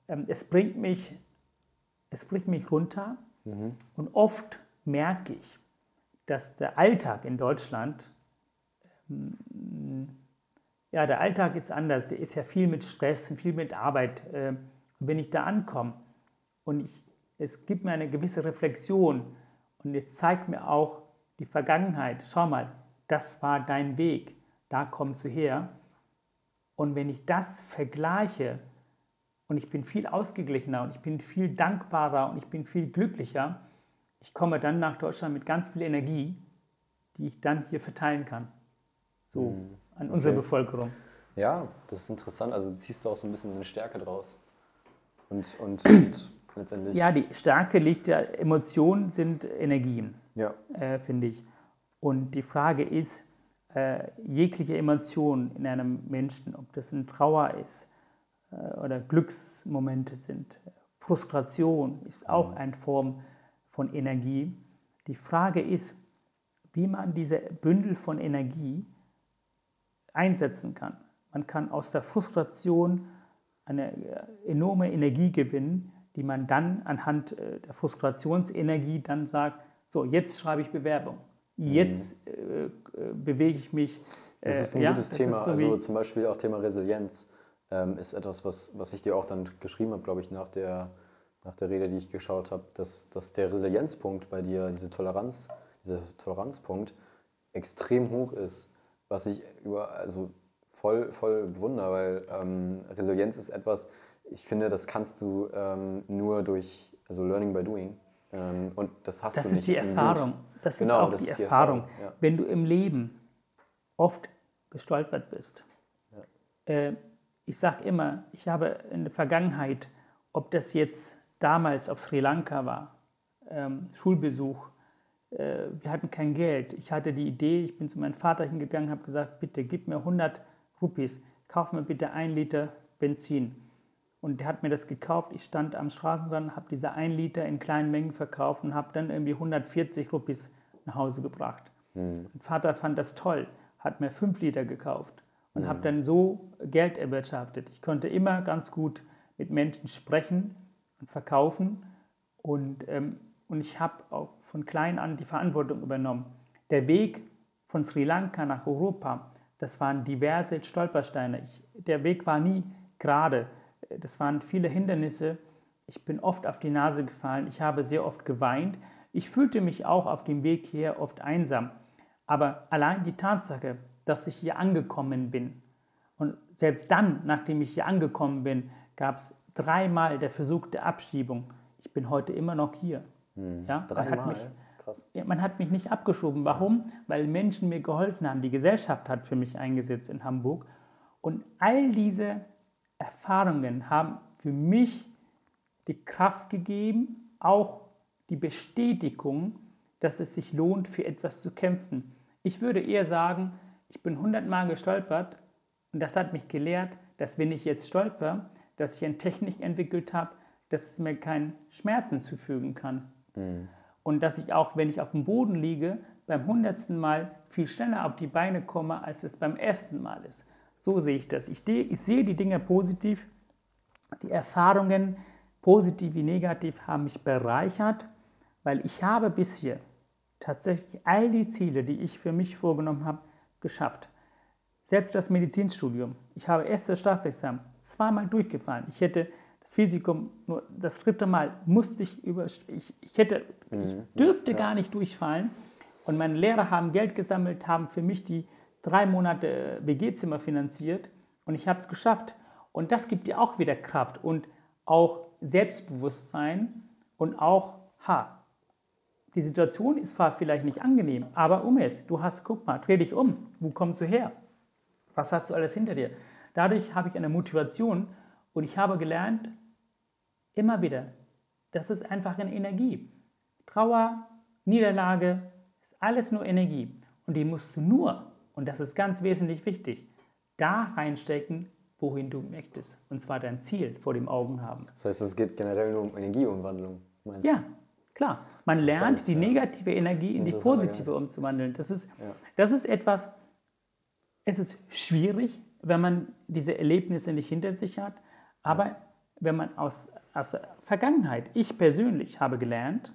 B: Ähm, es bringt mich, es bringt mich runter. Mhm. Und oft merke ich, dass der Alltag in Deutschland, ähm, ja, der Alltag ist anders. Der ist ja viel mit Stress und viel mit Arbeit. Äh, wenn ich da ankomme und ich, es gibt mir eine gewisse Reflexion und jetzt zeigt mir auch die Vergangenheit, schau mal, das war dein Weg, da kommst du her. Und wenn ich das vergleiche und ich bin viel ausgeglichener und ich bin viel dankbarer und ich bin viel glücklicher, ich komme dann nach Deutschland mit ganz viel Energie, die ich dann hier verteilen kann. So hm, an unsere okay. Bevölkerung.
A: Ja, das ist interessant. Also ziehst du auch so ein bisschen eine Stärke draus. Und, und, und letztendlich.
B: Ja, die Stärke liegt ja, Emotionen sind Energien, ja. äh, finde ich. Und die Frage ist, äh, jegliche Emotion in einem Menschen, ob das eine Trauer ist äh, oder Glücksmomente sind, Frustration ist auch mhm. eine Form von Energie. Die Frage ist, wie man diese Bündel von Energie einsetzen kann. Man kann aus der Frustration eine äh, enorme Energie gewinnen, die man dann anhand äh, der Frustrationsenergie dann sagt, so, jetzt schreibe ich Bewerbung. Jetzt mhm. äh, bewege ich mich.
A: Äh, das ist ein ja, gutes Thema. So also zum Beispiel auch Thema Resilienz ähm, ist etwas, was, was ich dir auch dann geschrieben habe, glaube ich, nach der, nach der Rede, die ich geschaut habe, dass, dass der Resilienzpunkt bei dir, diese Toleranz, dieser Toleranzpunkt extrem hoch ist. Was ich über, also voll, voll bewundere, weil ähm, Resilienz ist etwas, ich finde, das kannst du ähm, nur durch also Learning by Doing. Ähm, und das hast
B: das
A: du
B: nicht. Das ist die Erfahrung. Das genau, ist auch das die, ist die Erfahrung. Erfahrung ja. Wenn du im Leben oft gestolpert bist. Ja. Äh, ich sage immer, ich habe in der Vergangenheit, ob das jetzt damals auf Sri Lanka war, ähm, Schulbesuch, äh, wir hatten kein Geld. Ich hatte die Idee, ich bin zu meinem Vater hingegangen, habe gesagt, bitte gib mir 100 Rupees, kauf mir bitte ein Liter Benzin. Und der hat mir das gekauft. Ich stand am Straßenrand, habe diese 1 Liter in kleinen Mengen verkauft und habe dann irgendwie 140 Rupees nach Hause gebracht. Mhm. Mein Vater fand das toll, hat mir 5 Liter gekauft und mhm. habe dann so Geld erwirtschaftet. Ich konnte immer ganz gut mit Menschen sprechen und verkaufen und, ähm, und ich habe auch von klein an die Verantwortung übernommen. Der Weg von Sri Lanka nach Europa, das waren diverse Stolpersteine. Ich, der Weg war nie gerade. Das waren viele Hindernisse. Ich bin oft auf die Nase gefallen. Ich habe sehr oft geweint. Ich fühlte mich auch auf dem Weg hier oft einsam. Aber allein die Tatsache, dass ich hier angekommen bin und selbst dann, nachdem ich hier angekommen bin, gab es dreimal der Versuch der Abschiebung. Ich bin heute immer noch hier.
A: Hm. Ja, dreimal?
B: Krass. Ja, man hat mich nicht abgeschoben. Warum? Weil Menschen mir geholfen haben. Die Gesellschaft hat für mich eingesetzt in Hamburg. Und all diese Erfahrungen haben für mich die Kraft gegeben, auch die Bestätigung, dass es sich lohnt, für etwas zu kämpfen. Ich würde eher sagen, ich bin hundertmal gestolpert und das hat mich gelehrt, dass wenn ich jetzt stolper, dass ich eine Technik entwickelt habe, dass es mir keinen Schmerzen zufügen kann. Mhm und dass ich auch, wenn ich auf dem Boden liege, beim hundertsten Mal viel schneller auf die Beine komme, als es beim ersten Mal ist. So sehe ich das. Ich, ich sehe die Dinge positiv. Die Erfahrungen, positiv wie negativ, haben mich bereichert, weil ich habe bisher tatsächlich all die Ziele, die ich für mich vorgenommen habe, geschafft. Selbst das Medizinstudium. Ich habe erst das Staatsexamen zweimal durchgefallen. Ich hätte das Physikum, nur das dritte Mal musste ich über, ich, ich hätte, ich
A: Mhm.
B: dürfte
A: Ja.
B: gar nicht durchfallen. Und meine Lehrer haben Geld gesammelt, haben für mich die drei Monate WG-Zimmer finanziert und ich habe es geschafft. Und das gibt dir auch wieder Kraft und auch Selbstbewusstsein und auch, ha, die Situation ist zwar vielleicht nicht angenehm, aber um es, du hast, guck mal, dreh dich um, wo kommst du her? Was hast du alles hinter dir? Dadurch habe ich eine Motivation und ich habe gelernt, immer wieder, das ist einfach eine Energie. Trauer, Niederlage, ist alles nur Energie. Und die musst du nur, und das ist ganz wesentlich wichtig, da reinstecken, wohin du möchtest. Und zwar dein Ziel vor dem Augen haben.
A: Das heißt, es geht generell nur um Energieumwandlung. meinst?
B: Ja, klar. Man lernt, die
A: ja.
B: negative Energie in die positive umzuwandeln. Das ist,
A: Ja.
B: das ist etwas, es ist schwierig, wenn man diese Erlebnisse nicht hinter sich hat. Aber wenn man aus, aus der Vergangenheit, ich persönlich habe gelernt,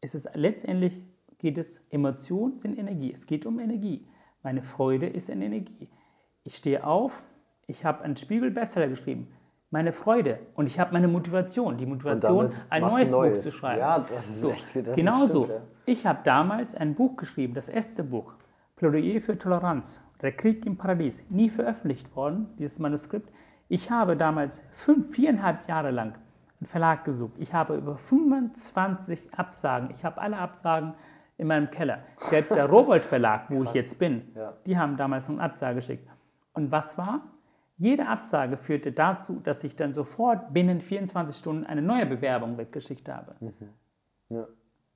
B: es ist letztendlich geht es, Emotionen sind Energie. Es geht um Energie. Meine Freude ist eine Energie. Ich stehe auf, ich habe einen Spiegel-Bestseller geschrieben. Meine Freude und ich habe meine Motivation, die Motivation, ein
A: du
B: neues, Buch
A: Neues.
B: zu schreiben.
A: Ja, das ist
B: so,
A: echt- das
B: genauso.
A: ja.
B: Ich habe damals ein Buch geschrieben, das erste Buch, Plädoyer für Toleranz, der Krieg im Paradies, nie veröffentlicht worden, dieses Manuskript. Ich habe damals fünf, viereinhalb Jahre lang einen Verlag gesucht. Ich habe über 25 Absagen, ich habe alle Absagen in meinem Keller. Selbst der Rowold Verlag, wo ich jetzt bin,
A: Ja.
B: die haben damals eine Absage geschickt. Und was war? Jede Absage führte dazu, dass ich dann sofort binnen 24 Stunden eine neue Bewerbung weggeschickt habe.
A: Ja.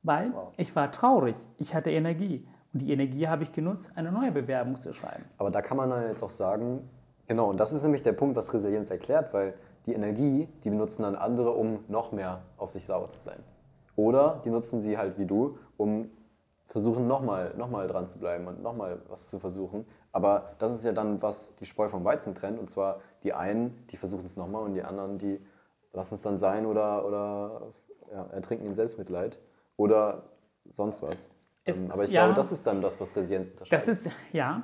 B: Weil ich war traurig, ich hatte Energie. Und die Energie habe ich genutzt, eine neue Bewerbung zu schreiben.
A: Aber da kann man dann jetzt auch sagen, genau, und das ist nämlich der Punkt, was Resilienz erklärt, weil die Energie, die benutzen dann andere, um noch mehr auf sich sauer zu sein. Oder die nutzen sie halt wie du, um versuchen nochmal noch mal dran zu bleiben und nochmal was zu versuchen. Aber das ist ja dann, was die Spreu vom Weizen trennt. Und zwar die einen, die versuchen es nochmal und die anderen, die lassen es dann sein oder, oder ja, ertrinken in Selbstmitleid oder sonst was.
B: Es
A: Ähm, Aber ich
B: ja.
A: glaube, das ist dann das, was Resilienz unterscheidet.
B: Das ist, ja,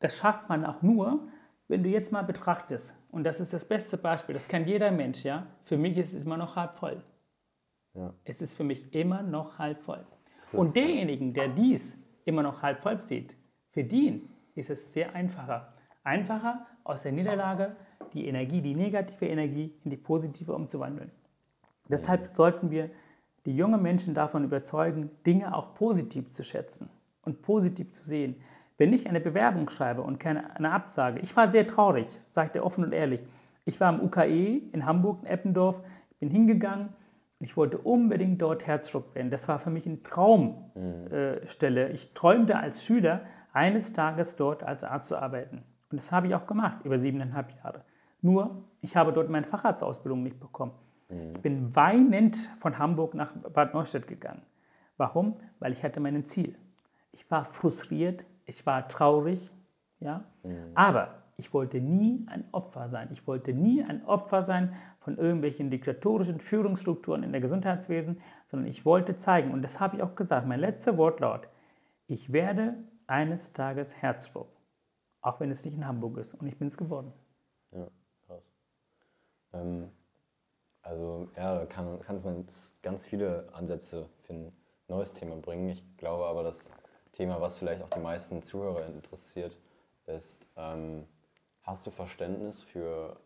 B: das schafft man auch nur, wenn du jetzt mal betrachtest. Und das ist das beste Beispiel, das kann jeder Mensch, ja. Für mich ist es immer noch halb voll.
A: Ja.
B: Es ist für mich immer noch halb voll. Und derjenigen, der dies immer noch halb voll sieht, für den ist es sehr einfacher. Einfacher aus der Niederlage die Energie, die negative Energie in die positive umzuwandeln. Deshalb sollten wir die jungen Menschen davon überzeugen, Dinge auch positiv zu schätzen und positiv zu sehen. Wenn ich eine Bewerbung schreibe und keine eine Absage, ich war sehr traurig, sagt er offen und ehrlich. Ich war im UKE in Hamburg, in Eppendorf, bin hingegangen ich wollte unbedingt dort Herzschruck werden. Das war für mich eine Traumstelle. Äh, Stelle. ich träumte als Schüler, eines Tages dort als Arzt zu arbeiten. Und das habe ich auch gemacht, über siebeneinhalb Jahre. Nur, ich habe dort meine Facharztausbildung nicht bekommen. Ich bin weinend von Hamburg nach Bad Neustadt gegangen. Warum? Weil ich hatte mein Ziel. Ich war frustriert, ich war traurig, ja. Aber ich wollte nie ein Opfer sein. Ich wollte nie ein Opfer sein von irgendwelchen diktatorischen Führungsstrukturen in der Gesundheitswesen, sondern ich wollte zeigen, und das habe ich auch gesagt, mein letzter Wortlaut, ich werde eines Tages Herzschruck, auch wenn es nicht in Hamburg ist. Und ich bin es geworden.
A: Ja, krass. Ähm, also ja, kann, kann man ganz viele Ansätze für ein neues Thema bringen. Ich glaube aber, das Thema, was vielleicht auch die meisten Zuhörer interessiert, ist, ähm, hast du Verständnis für,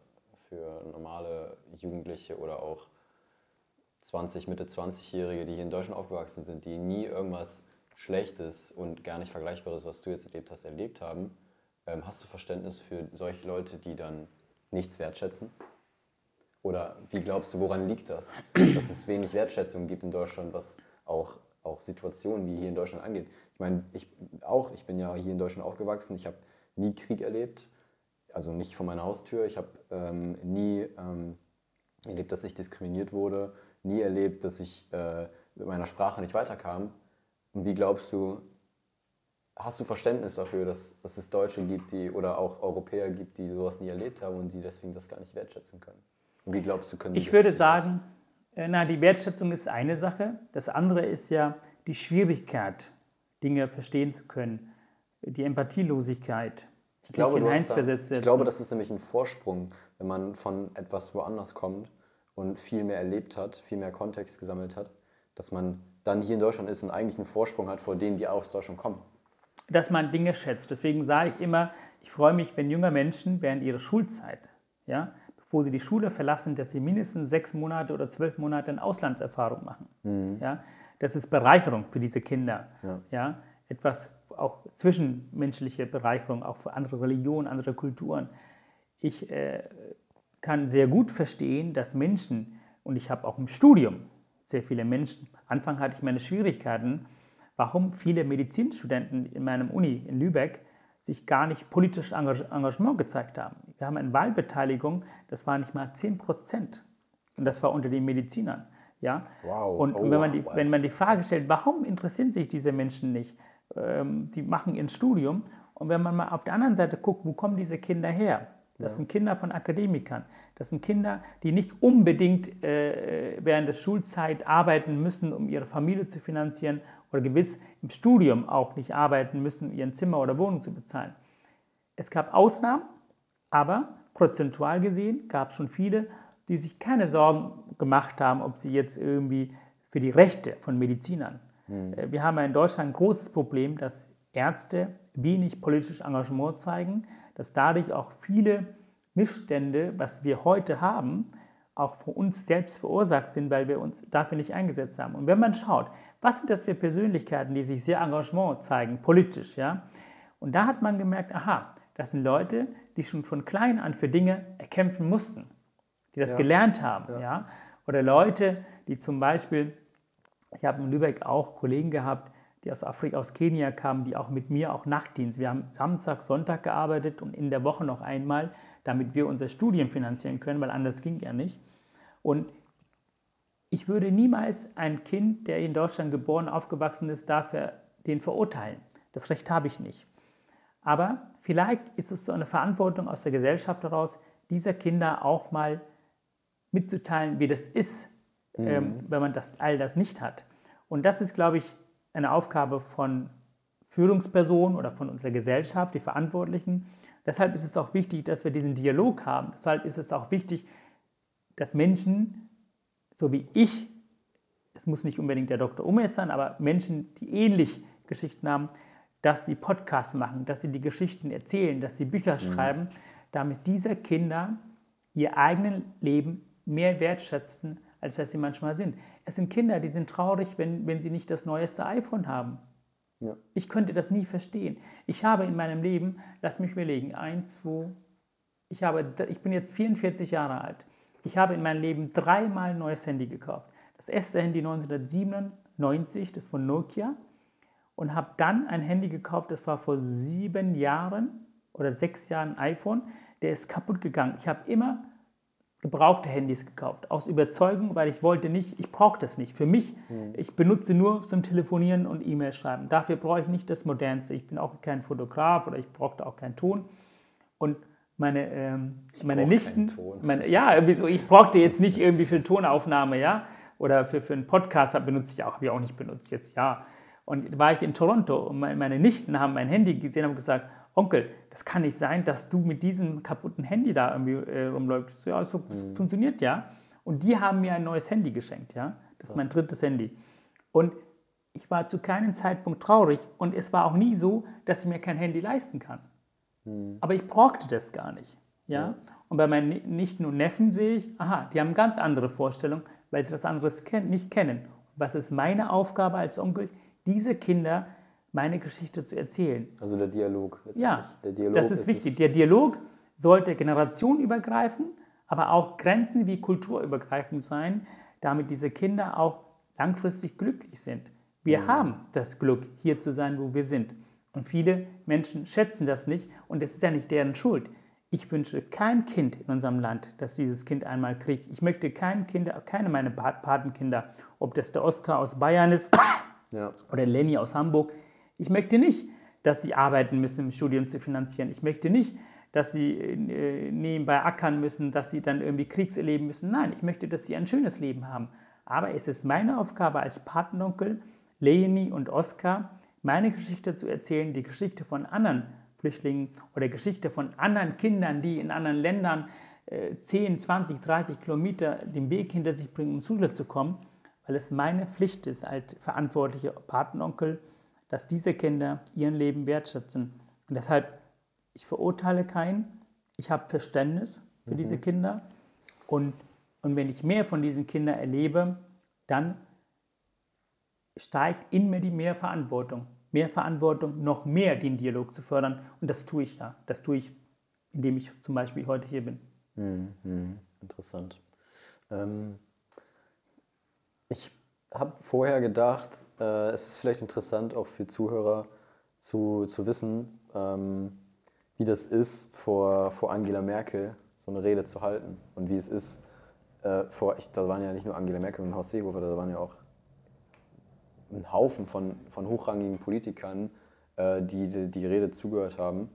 A: für normale Jugendliche oder auch 20, Mitte 20-Jährige, die hier in Deutschland aufgewachsen sind, die nie irgendwas Schlechtes und gar nicht Vergleichbares, was du jetzt erlebt hast, erlebt haben. Ähm, hast du Verständnis für solche Leute, die dann nichts wertschätzen? Oder wie glaubst du, woran liegt das? Dass es wenig Wertschätzung gibt in Deutschland, was auch, auch Situationen wie hier in Deutschland angeht. Ich meine, ich auch, ich bin ja hier in Deutschland aufgewachsen, ich habe nie Krieg erlebt, also nicht vor meiner Haustür. Ich habe ähm, nie ähm, erlebt, dass ich diskriminiert wurde, nie erlebt, dass ich äh, mit meiner Sprache nicht weiterkam. Und wie glaubst du, hast du Verständnis dafür, dass, dass es Deutsche gibt, die oder auch Europäer gibt, die sowas nie erlebt haben und die deswegen das gar nicht wertschätzen können? Und wie glaubst du, können
B: Ich würde sagen, äh, na, die Wertschätzung ist eine Sache. Das andere ist ja die Schwierigkeit, Dinge verstehen zu können, die Empathielosigkeit.
A: Ich glaube, hineinversetzt wird. Ich glaube, das ist nämlich ein Vorsprung, wenn man von etwas woanders kommt und viel mehr erlebt hat, viel mehr Kontext gesammelt hat, dass man dann hier in Deutschland ist und eigentlich einen Vorsprung hat vor denen, die aus Deutschland kommen.
B: Dass man Dinge schätzt. Deswegen sage ich immer, ich freue mich, wenn junge Menschen während ihrer Schulzeit, ja, bevor sie die Schule verlassen, dass sie mindestens sechs Monate oder zwölf Monate in Auslandserfahrung machen. Mhm. Ja, das ist Bereicherung für diese Kinder. Ja. ja. etwas auch zwischenmenschliche Bereicherung, auch für andere Religionen, andere Kulturen. Ich äh, kann sehr gut verstehen, dass Menschen, und ich habe auch im Studium sehr viele Menschen, Anfang hatte ich meine Schwierigkeiten, warum viele Medizinstudenten in meinem Uni in Lübeck sich gar nicht politisch Engagement gezeigt haben. Wir haben eine Wahlbeteiligung, das war nicht mal 10 Prozent. Und das war unter den Medizinern. Ja? Wow. Und oh, wenn, man die, wenn man die Frage stellt, warum interessieren sich diese Menschen nicht? Ähm, die machen ihr Studium. Und wenn man mal auf der anderen Seite guckt, wo kommen diese Kinder her? Das ja. sind Kinder von Akademikern. Das sind Kinder, die nicht unbedingt äh, während der Schulzeit arbeiten müssen, um ihre Familie zu finanzieren oder gewiss im Studium auch nicht arbeiten müssen, um ihren Zimmer oder Wohnung zu bezahlen. Es gab Ausnahmen, aber prozentual gesehen gab es schon viele, die sich keine Sorgen gemacht haben, ob sie jetzt irgendwie für die Rechte von Medizinern. Mhm. Wir haben ja in Deutschland ein großes Problem, dass Ärzte wenig politisches Engagement zeigen, dass dadurch auch viele Missstände, was wir heute haben, auch von uns selbst verursacht sind, weil wir uns dafür nicht eingesetzt haben. Und wenn man schaut, was sind das für Persönlichkeiten, die sich sehr Engagement zeigen, politisch, ja? Und da hat man gemerkt, aha, das sind Leute, die schon von klein an für Dinge erkämpfen mussten, die das ja. gelernt haben, ja. ja? Oder Leute, die zum Beispiel, ich habe in Lübeck auch Kollegen gehabt, die aus Afrika, aus Kenia kamen, die auch mit mir auch Nachtdienst. Wir haben Samstag, Sonntag gearbeitet und in der Woche noch einmal, damit wir unser Studium finanzieren können, weil anders ging ja nicht. Und ich würde niemals ein Kind, der in Deutschland geboren, aufgewachsen ist, dafür den verurteilen. Das Recht habe ich nicht. Aber vielleicht ist es so eine Verantwortung aus der Gesellschaft heraus, dieser Kinder auch mal mitzuteilen, wie das ist, mhm. ähm, wenn man das, all das nicht hat. Und das ist, glaube ich, eine Aufgabe von Führungspersonen oder von unserer Gesellschaft, die Verantwortlichen. Deshalb ist es auch wichtig, dass wir diesen Dialog haben. Deshalb ist es auch wichtig, dass Menschen, so wie ich, es muss nicht unbedingt der Dr. Umes sein, aber Menschen, die ähnlich Geschichten haben, dass sie Podcasts machen, dass sie die Geschichten erzählen, dass sie Bücher mhm. schreiben, damit diese Kinder ihr eigenes Leben mehr wertschätzen, als dass sie manchmal sind. Es sind Kinder, die sind traurig, wenn, wenn sie nicht das neueste iPhone haben. Ja. Ich könnte das nie verstehen. Ich habe in meinem Leben, lass mich überlegen, eins, zwei, ich, habe, ich bin jetzt 44 Jahre alt. Ich habe in meinem Leben dreimal ein neues Handy gekauft. Das erste Handy 1997, das von Nokia. Und habe dann ein Handy gekauft, das war vor sieben Jahren oder sechs Jahren ein iPhone. Der ist kaputt gegangen. Ich habe immer gebrauchte Handys gekauft. Aus Überzeugung, weil ich wollte nicht, ich brauche das nicht. Für mich, mhm. ich benutze nur zum Telefonieren und E-Mails schreiben. Dafür brauche ich nicht das Modernste. Ich bin auch kein Fotograf oder ich brauchte auch keinen Ton. Und meine, ähm, meine Nichten, meine, ja, so, ich brauchte jetzt nicht irgendwie für Tonaufnahme, ja, oder für, für einen Podcast benutze ich auch, habe ich auch nicht benutzt jetzt, ja. Und war ich in Toronto und meine Nichten haben mein Handy gesehen und haben gesagt, Onkel, das kann nicht sein, dass du mit diesem kaputten Handy da irgendwie äh, rumläufst. Ja, so mhm. funktioniert ja. Und die haben mir ein neues Handy geschenkt, ja. Das ist mein drittes Handy. Und ich war zu keinem Zeitpunkt traurig und es war auch nie so, dass ich mir kein Handy leisten kann. Mhm. Aber ich brauchte das gar nicht. Ja? ja? Und bei meinen Nichten und Neffen sehe ich, aha, die haben ganz andere Vorstellungen, weil sie das andere nicht kennen. Was ist meine Aufgabe als Onkel? Diese Kinder meine Geschichte zu erzählen.
A: Also der Dialog.
B: Ja, der Dialog das ist, ist wichtig. Der Dialog sollte generationenübergreifend, aber auch grenzen- wie kulturübergreifend sein, damit diese Kinder auch langfristig glücklich sind. Wir mhm. haben das Glück, hier zu sein, wo wir sind. Und viele Menschen schätzen das nicht und es ist ja nicht deren Schuld. Ich wünsche kein Kind in unserem Land, das dieses Kind einmal kriegt. Ich möchte kein Kind, keine meiner Patenkinder, ob das der Oskar aus Bayern ist ja. oder Lenny aus Hamburg, ich möchte nicht, dass sie arbeiten müssen, um Studium zu finanzieren. Ich möchte nicht, dass sie äh, nebenbei ackern müssen, dass sie dann irgendwie Kriegs erleben müssen. Nein, ich möchte, dass sie ein schönes Leben haben. Aber es ist meine Aufgabe als Patenonkel, Leonie und Oskar, meine Geschichte zu erzählen, die Geschichte von anderen Flüchtlingen oder Geschichte von anderen Kindern, die in anderen Ländern 10, 20, 30 Kilometer den Weg hinter sich bringen, um Schule zu kommen, weil es meine Pflicht ist als verantwortlicher Patenonkel, dass diese Kinder ihren Leben wertschätzen. Und deshalb, ich verurteile keinen, ich habe Verständnis für mhm. diese Kinder und, und wenn ich mehr von diesen Kindern erlebe, dann steigt in mir die mehr Verantwortung. Mehr Verantwortung, noch mehr den Dialog zu fördern. Und das tue ich ja. Das tue ich, indem ich zum Beispiel heute hier bin.
A: Mhm. Interessant. Ähm, ich habe vorher gedacht, äh, es ist vielleicht interessant auch für Zuhörer zu, zu wissen, ähm, wie das ist, vor, vor Angela Merkel so eine Rede zu halten und wie es ist, äh, vor, ich, da waren ja nicht nur Angela Merkel und Horst Seehofer, da waren ja auch ein Haufen von, von hochrangigen Politikern, äh, die, die die Rede zugehört haben.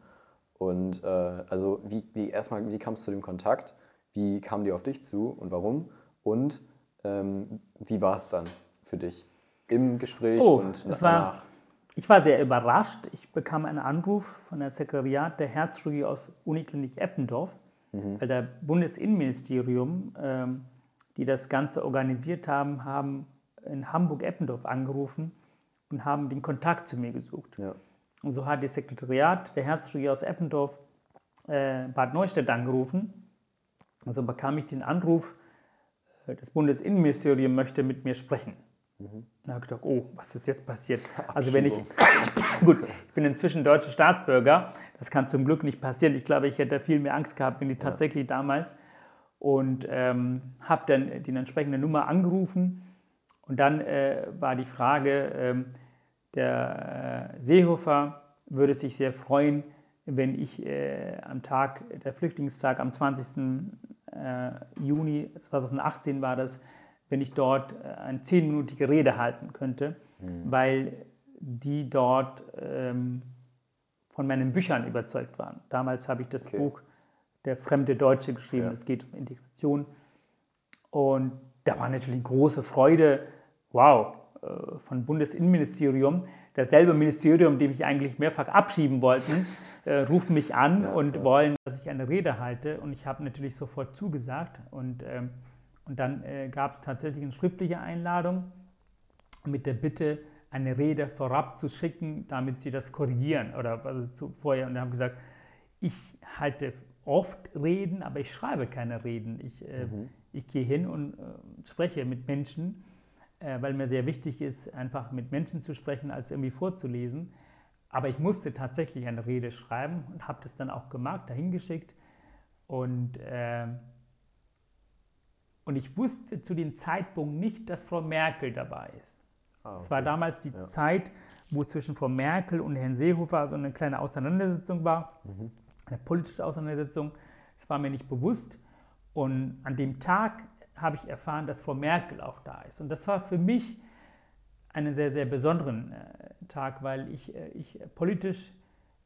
A: Und äh, also wie, wie erstmal, wie kam es zu dem Kontakt? Wie kamen die auf dich zu und warum? Und ähm, wie war es dann für dich im Gespräch
B: oh,
A: und
B: es danach? War, ich war sehr überrascht. Ich bekam einen Anruf von der Sekretariat der Herzchirurgie aus Uniklinik Eppendorf, mhm. weil der Bundesinnenministerium, ähm, die das Ganze organisiert haben, haben in Hamburg-Eppendorf angerufen und haben den Kontakt zu mir gesucht. Ja. Und so hat das Sekretariat der Herzchirurgie aus Eppendorf äh, Bad Neustadt angerufen. Also bekam ich den Anruf, äh, das Bundesinnenministerium möchte mit mir sprechen. Mhm. Da habe ich gedacht, oh, was ist jetzt passiert? Also wenn ich, gut, ich bin inzwischen deutscher Staatsbürger, das kann zum Glück nicht passieren. Ich glaube, ich hätte viel mehr Angst gehabt, wenn die tatsächlich ja. damals und ähm, habe dann die entsprechende Nummer angerufen und dann äh, war die Frage, ähm, der äh, Seehofer würde sich sehr freuen, wenn ich äh, am Tag, der Flüchtlingstag am 20. Äh, Juni 2018 war das, wenn ich dort äh, eine zehnminütige Rede halten könnte, mhm. weil die dort ähm, von meinen Büchern überzeugt waren. Damals habe ich das okay. Buch Der fremde Deutsche geschrieben, es geht um Integration. Und da war natürlich große Freude, wow, äh, von Bundesinnenministerium, dasselbe Ministerium, dem ich eigentlich mehrfach abschieben wollten, äh, rufen mich an ja, und wollen, dass ich eine Rede halte. Und ich habe natürlich sofort zugesagt. Und, ähm, und dann äh, gab es tatsächlich eine schriftliche Einladung mit der Bitte, eine Rede vorab zu schicken, damit sie das korrigieren oder also zu, vorher. Und haben gesagt, ich halte oft Reden, aber ich schreibe keine Reden. Ich, äh, mhm. ich gehe hin und äh, spreche mit Menschen äh, weil mir sehr wichtig ist, einfach mit Menschen zu sprechen, als irgendwie vorzulesen. Aber ich musste tatsächlich eine Rede schreiben und habe das dann auch gemacht, dahin geschickt. Und, äh, und ich wusste zu dem Zeitpunkt nicht, dass Frau Merkel dabei ist. Ah, okay. Es war damals die ja. Zeit, wo zwischen Frau Merkel und Herrn Seehofer so eine kleine Auseinandersetzung war, mhm. eine politische Auseinandersetzung. Das war mir nicht bewusst. Und an dem Tag habe ich erfahren, dass Frau Merkel auch da ist. Und das war für mich einen sehr, sehr besonderen äh, Tag, weil ich, äh, ich politisch,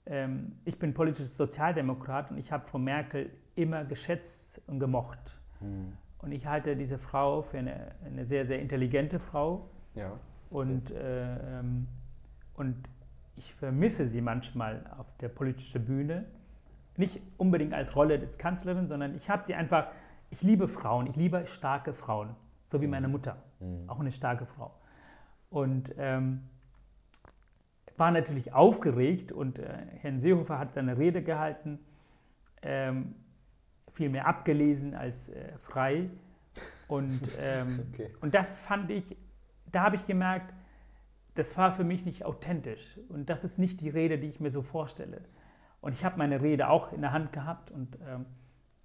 B: ähm, ich bin politisches Sozialdemokrat und ich habe Frau Merkel immer geschätzt und gemocht. Hm. Und ich halte diese Frau für eine, eine sehr, sehr intelligente Frau. Ja. Und, äh, ähm, und ich vermisse sie manchmal auf der politischen Bühne. Nicht unbedingt als Rolle des Kanzlerin, sondern ich habe sie einfach ich liebe Frauen, ich liebe starke Frauen, so wie meine mhm. Mutter, mhm. auch eine starke Frau. Und ähm, war natürlich aufgeregt und äh, Herrn Seehofer hat seine Rede gehalten, ähm, viel mehr abgelesen als äh, frei. Und, ähm, okay. und das fand ich, da habe ich gemerkt, das war für mich nicht authentisch. Und das ist nicht die Rede, die ich mir so vorstelle. Und ich habe meine Rede auch in der Hand gehabt und ähm,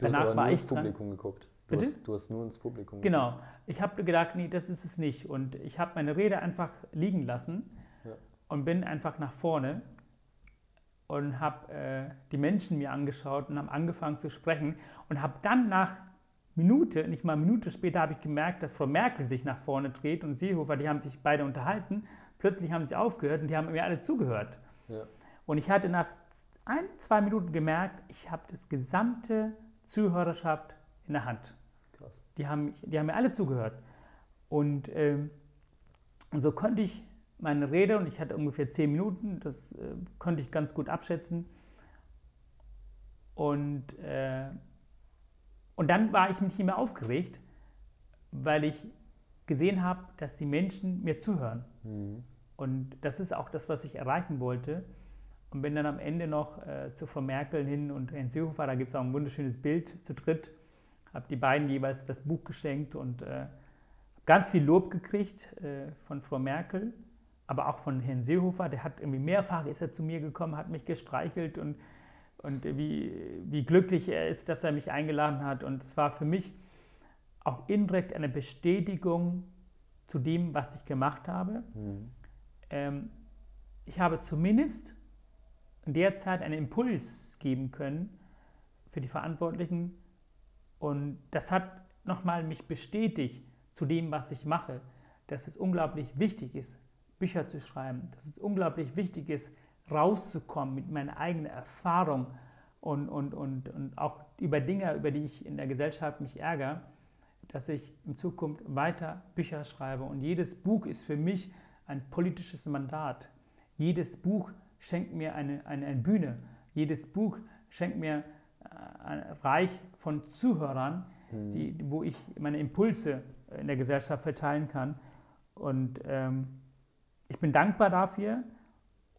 A: Du Danach hast aber war nur ins Publikum dran. geguckt. Du Bitte? Hast, du hast nur ins Publikum
B: genau. geguckt. Genau. Ich habe gedacht, nee, das ist es nicht. Und ich habe meine Rede einfach liegen lassen ja. und bin einfach nach vorne und habe äh, die Menschen mir angeschaut und habe angefangen zu sprechen und habe dann nach Minute, nicht mal eine Minute später, habe ich gemerkt, dass Frau Merkel sich nach vorne dreht und Seehofer, die haben sich beide unterhalten. Plötzlich haben sie aufgehört und die haben mir alle zugehört. Ja. Und ich hatte nach ein, zwei Minuten gemerkt, ich habe das gesamte Zuhörerschaft in der Hand. Krass. Die haben, die haben mir alle zugehört. Und, ähm, und so konnte ich meine Rede, und ich hatte ungefähr zehn Minuten, das äh, konnte ich ganz gut abschätzen, Und, äh, und dann war ich nicht mehr aufgeregt, weil ich gesehen habe, dass die Menschen mir zuhören. Mhm. Und das ist auch das, was ich erreichen wollte. Und bin dann am Ende noch äh, zu Frau Merkel hin und Herrn Seehofer, da gibt es auch ein wunderschönes Bild zu dritt, habe die beiden jeweils das Buch geschenkt und äh, ganz viel Lob gekriegt äh, von Frau Merkel, aber auch von Herrn Seehofer. Der hat irgendwie mehrfach ist er zu mir gekommen, hat mich gestreichelt und, und wie, wie glücklich er ist, dass er mich eingeladen hat. Und es war für mich auch indirekt eine Bestätigung zu dem, was ich gemacht habe. Mhm. Ähm, ich habe zumindest in der Zeit einen Impuls geben können für die Verantwortlichen. Und das hat nochmal mich bestätigt zu dem, was ich mache, dass es unglaublich wichtig ist, Bücher zu schreiben, dass es unglaublich wichtig ist, rauszukommen mit meiner eigenen Erfahrung und, und, und, und auch über Dinge, über die ich in der Gesellschaft mich ärgere, dass ich in Zukunft weiter Bücher schreibe. Und jedes Buch ist für mich ein politisches Mandat. Jedes Buch schenkt mir eine, eine, eine Bühne. Jedes Buch schenkt mir äh, ein Reich von Zuhörern, mhm. die, wo ich meine Impulse in der Gesellschaft verteilen kann. Und ähm, ich bin dankbar dafür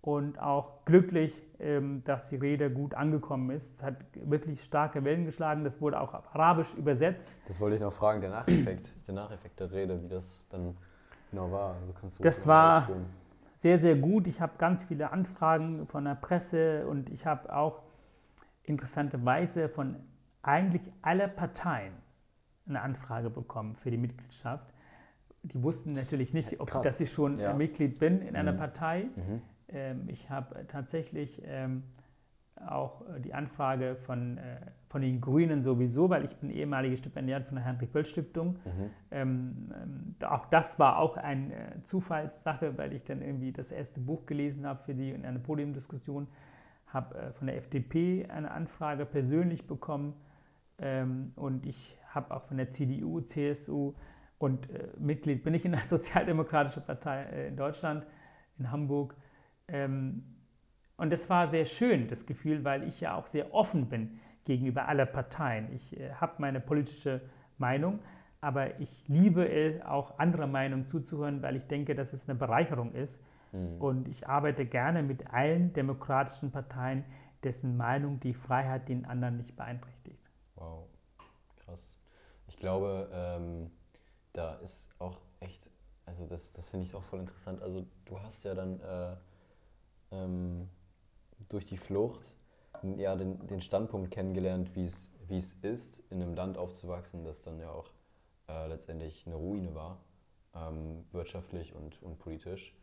B: und auch glücklich, ähm, dass die Rede gut angekommen ist. Es hat wirklich starke Wellen geschlagen. Das wurde auch auf Arabisch übersetzt.
A: Das wollte ich noch fragen, der Nacheffekt, der Nacheffekt der Rede, wie das dann genau war.
B: Also das war ausführen sehr, sehr gut. Ich habe ganz viele Anfragen von der Presse und ich habe auch interessanterweise von eigentlich aller Parteien eine Anfrage bekommen für die Mitgliedschaft. Die wussten natürlich nicht, ob, dass ich schon ja. Mitglied bin in einer mhm. Partei. Mhm. Ähm, ich habe tatsächlich ähm, auch äh, die Anfrage von, äh, von den Grünen sowieso, weil ich bin ehemaliger Stipendiat von der Heinrich-Böll-Stiftung. Mhm. Ähm, ähm, auch das war auch eine äh, Zufallssache, weil ich dann irgendwie das erste Buch gelesen habe für die in einer Podiumdiskussion, habe äh, von der FDP eine Anfrage persönlich bekommen ähm, und ich habe auch von der CDU, CSU und äh, Mitglied bin ich in der Sozialdemokratischen Partei äh, in Deutschland, in Hamburg. Ähm, und das war sehr schön, das Gefühl, weil ich ja auch sehr offen bin gegenüber aller Parteien. Ich äh, habe meine politische Meinung, aber ich liebe es, auch anderer Meinung zuzuhören, weil ich denke, dass es eine Bereicherung ist. Mhm. Und ich arbeite gerne mit allen demokratischen Parteien, dessen Meinung die Freiheit den anderen nicht beeinträchtigt.
A: Wow, krass. Ich glaube, ähm, da ist auch echt, also das, das finde ich auch voll interessant. Also du hast ja dann äh, ähm, durch die Flucht ja, den, den Standpunkt kennengelernt, wie es, ist, in einem Land aufzuwachsen, das dann ja auch äh, letztendlich eine Ruine war, ähm, wirtschaftlich und, und politisch.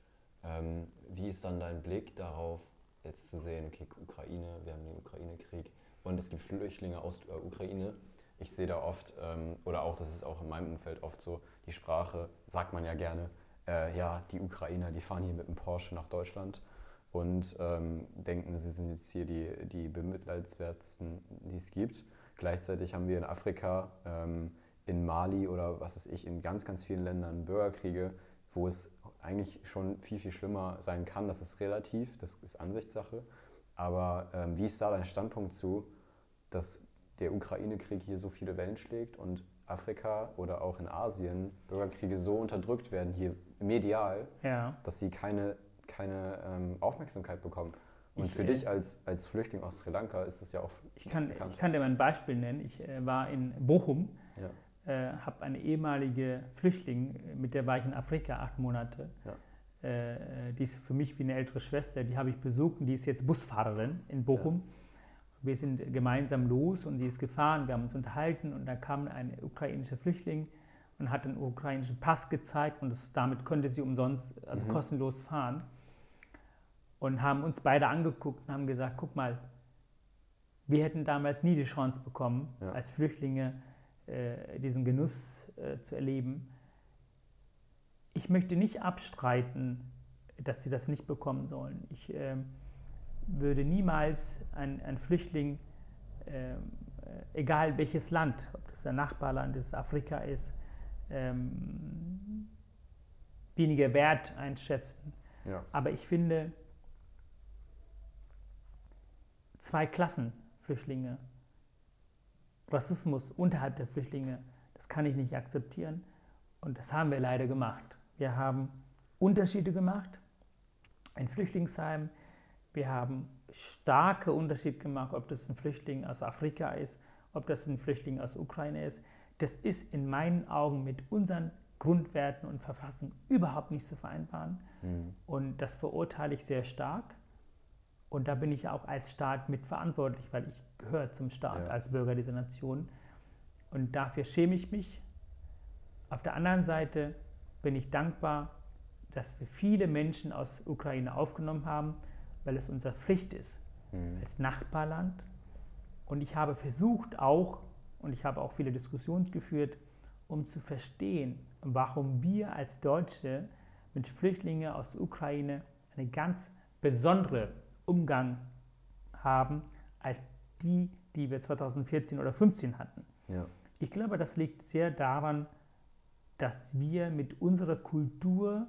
A: Ähm, wie ist dann dein Blick darauf, jetzt zu sehen, okay, Ukraine, wir haben den Ukraine-Krieg und es gibt Flüchtlinge aus der Ukraine. Ich sehe da oft, ähm, oder auch, das ist auch in meinem Umfeld oft so, die Sprache, sagt man ja gerne, äh, ja, die Ukrainer, die fahren hier mit dem Porsche nach Deutschland und ähm, denken, sie sind jetzt hier die, die bemitleidenswertesten, die es gibt. Gleichzeitig haben wir in Afrika, ähm, in Mali oder was weiß ich, in ganz, ganz vielen Ländern Bürgerkriege, wo es eigentlich schon viel, viel schlimmer sein kann. Das ist relativ, das ist Ansichtssache. Aber ähm, wie ist da dein Standpunkt zu, dass der Ukraine-Krieg hier so viele Wellen schlägt und Afrika oder auch in Asien Bürgerkriege so unterdrückt werden, hier medial, ja. dass sie keine keine ähm, Aufmerksamkeit bekommen. Und ich, für dich äh, als, als Flüchtling aus Sri Lanka ist das ja auch
B: ich kann, bekannt. Ich kann dir mal ein Beispiel nennen. Ich äh, war in Bochum, ja. äh, habe eine ehemalige Flüchtling, mit der war ich in Afrika acht Monate. Ja. Äh, die ist für mich wie eine ältere Schwester, die habe ich besucht und die ist jetzt Busfahrerin in Bochum. Ja. Wir sind gemeinsam los und sie ist gefahren, wir haben uns unterhalten und da kam ein ukrainischer Flüchtling und hat den ukrainischen Pass gezeigt und das, damit konnte sie umsonst, also mhm. kostenlos fahren und haben uns beide angeguckt und haben gesagt, guck mal, wir hätten damals nie die Chance bekommen, ja. als Flüchtlinge äh, diesen Genuss äh, zu erleben. Ich möchte nicht abstreiten, dass sie das nicht bekommen sollen. Ich äh, würde niemals einen Flüchtling, ähm, äh, egal welches Land, ob das ein Nachbarland ist, Afrika ist, ähm, weniger wert einschätzen. Ja. Aber ich finde, zwei Klassen Flüchtlinge. Rassismus unterhalb der Flüchtlinge, das kann ich nicht akzeptieren. Und das haben wir leider gemacht. Wir haben Unterschiede gemacht in Flüchtlingsheim. Wir haben starke Unterschiede gemacht, ob das ein Flüchtling aus Afrika ist, ob das ein Flüchtling aus Ukraine ist. Das ist in meinen Augen mit unseren Grundwerten und Verfassung überhaupt nicht zu vereinbaren. Mhm. Und das verurteile ich sehr stark. Und da bin ich auch als Staat mitverantwortlich, weil ich gehöre zum Staat ja. als Bürger dieser Nation. Und dafür schäme ich mich. Auf der anderen Seite bin ich dankbar, dass wir viele Menschen aus Ukraine aufgenommen haben, weil es unsere Pflicht ist mhm. als Nachbarland. Und ich habe versucht auch, und ich habe auch viele Diskussionen geführt, um zu verstehen, warum wir als Deutsche mit Flüchtlingen aus der Ukraine einen ganz besonderen Umgang haben als die, die wir 2014 oder 2015 hatten. Ja. Ich glaube, das liegt sehr daran, dass wir mit unserer Kultur,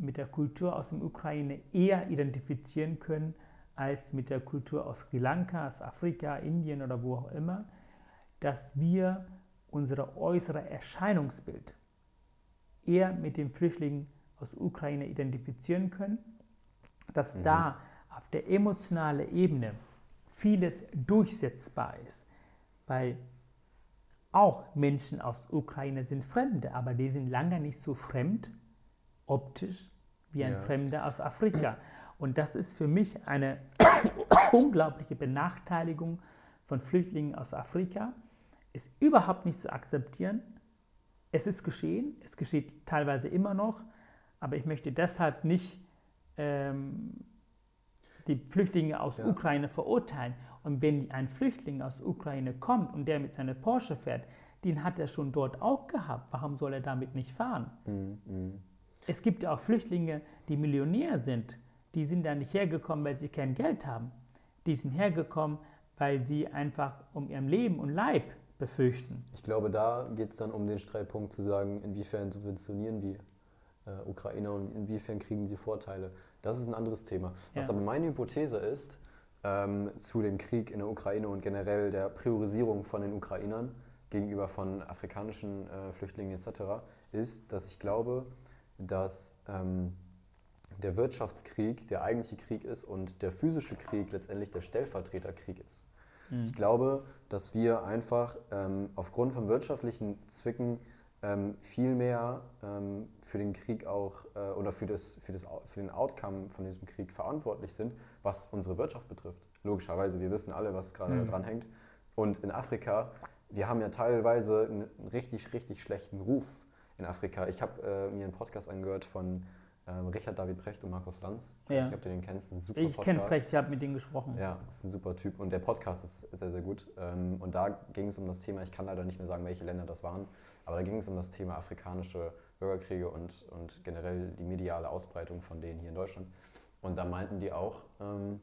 B: mit der Kultur aus der Ukraine eher identifizieren können als mit der Kultur aus Sri Lanka, aus Afrika, Indien oder wo auch immer, dass wir unser äußere Erscheinungsbild eher mit den Flüchtlingen aus Ukraine identifizieren können, dass mhm. da auf der emotionalen Ebene vieles durchsetzbar ist, weil auch Menschen aus Ukraine sind Fremde, aber die sind lange nicht so fremd optisch wie ein ja. Fremder aus Afrika. Und das ist für mich eine unglaubliche Benachteiligung von Flüchtlingen aus Afrika. Ist überhaupt nicht zu akzeptieren. Es ist geschehen, es geschieht teilweise immer noch, aber ich möchte deshalb nicht ähm, die Flüchtlinge aus ja. Ukraine verurteilen. Und wenn ein Flüchtling aus Ukraine kommt und der mit seiner Porsche fährt, den hat er schon dort auch gehabt. Warum soll er damit nicht fahren? Mhm. Es gibt auch Flüchtlinge, die Millionär sind. Die sind da nicht hergekommen, weil sie kein Geld haben. Die sind hergekommen, weil sie einfach um ihrem Leben und Leib befürchten.
A: Ich glaube, da geht es dann um den Streitpunkt zu sagen, inwiefern subventionieren die äh, Ukrainer und inwiefern kriegen sie Vorteile. Das ist ein anderes Thema. Was ja. aber meine Hypothese ist, ähm, zu dem Krieg in der Ukraine und generell der Priorisierung von den Ukrainern gegenüber von afrikanischen äh, Flüchtlingen etc., ist, dass ich glaube, dass ähm, der Wirtschaftskrieg der eigentliche Krieg ist und der physische Krieg letztendlich der Stellvertreterkrieg ist. Mhm. Ich glaube, dass wir einfach ähm, aufgrund von wirtschaftlichen Zwicken ähm, viel mehr ähm, für den Krieg auch äh, oder für, das, für, das, für den Outcome von diesem Krieg verantwortlich sind, was unsere Wirtschaft betrifft. Logischerweise, wir wissen alle, was gerade mhm. dran hängt. Und in Afrika, wir haben ja teilweise einen richtig, richtig schlechten Ruf in Afrika. Ich habe äh, mir einen Podcast angehört von ähm, Richard David Precht und Markus Lanz. Ich ja. weiß nicht, ob du den kennst. Ein
B: super ich kenne Precht, ich habe mit denen gesprochen.
A: Ja, ist ein super Typ und der Podcast ist sehr, sehr gut. Ähm, und da ging es um das Thema, ich kann leider nicht mehr sagen, welche Länder das waren, aber da ging es um das Thema afrikanische Bürgerkriege und, und generell die mediale Ausbreitung von denen hier in Deutschland. Und da meinten die auch, ähm,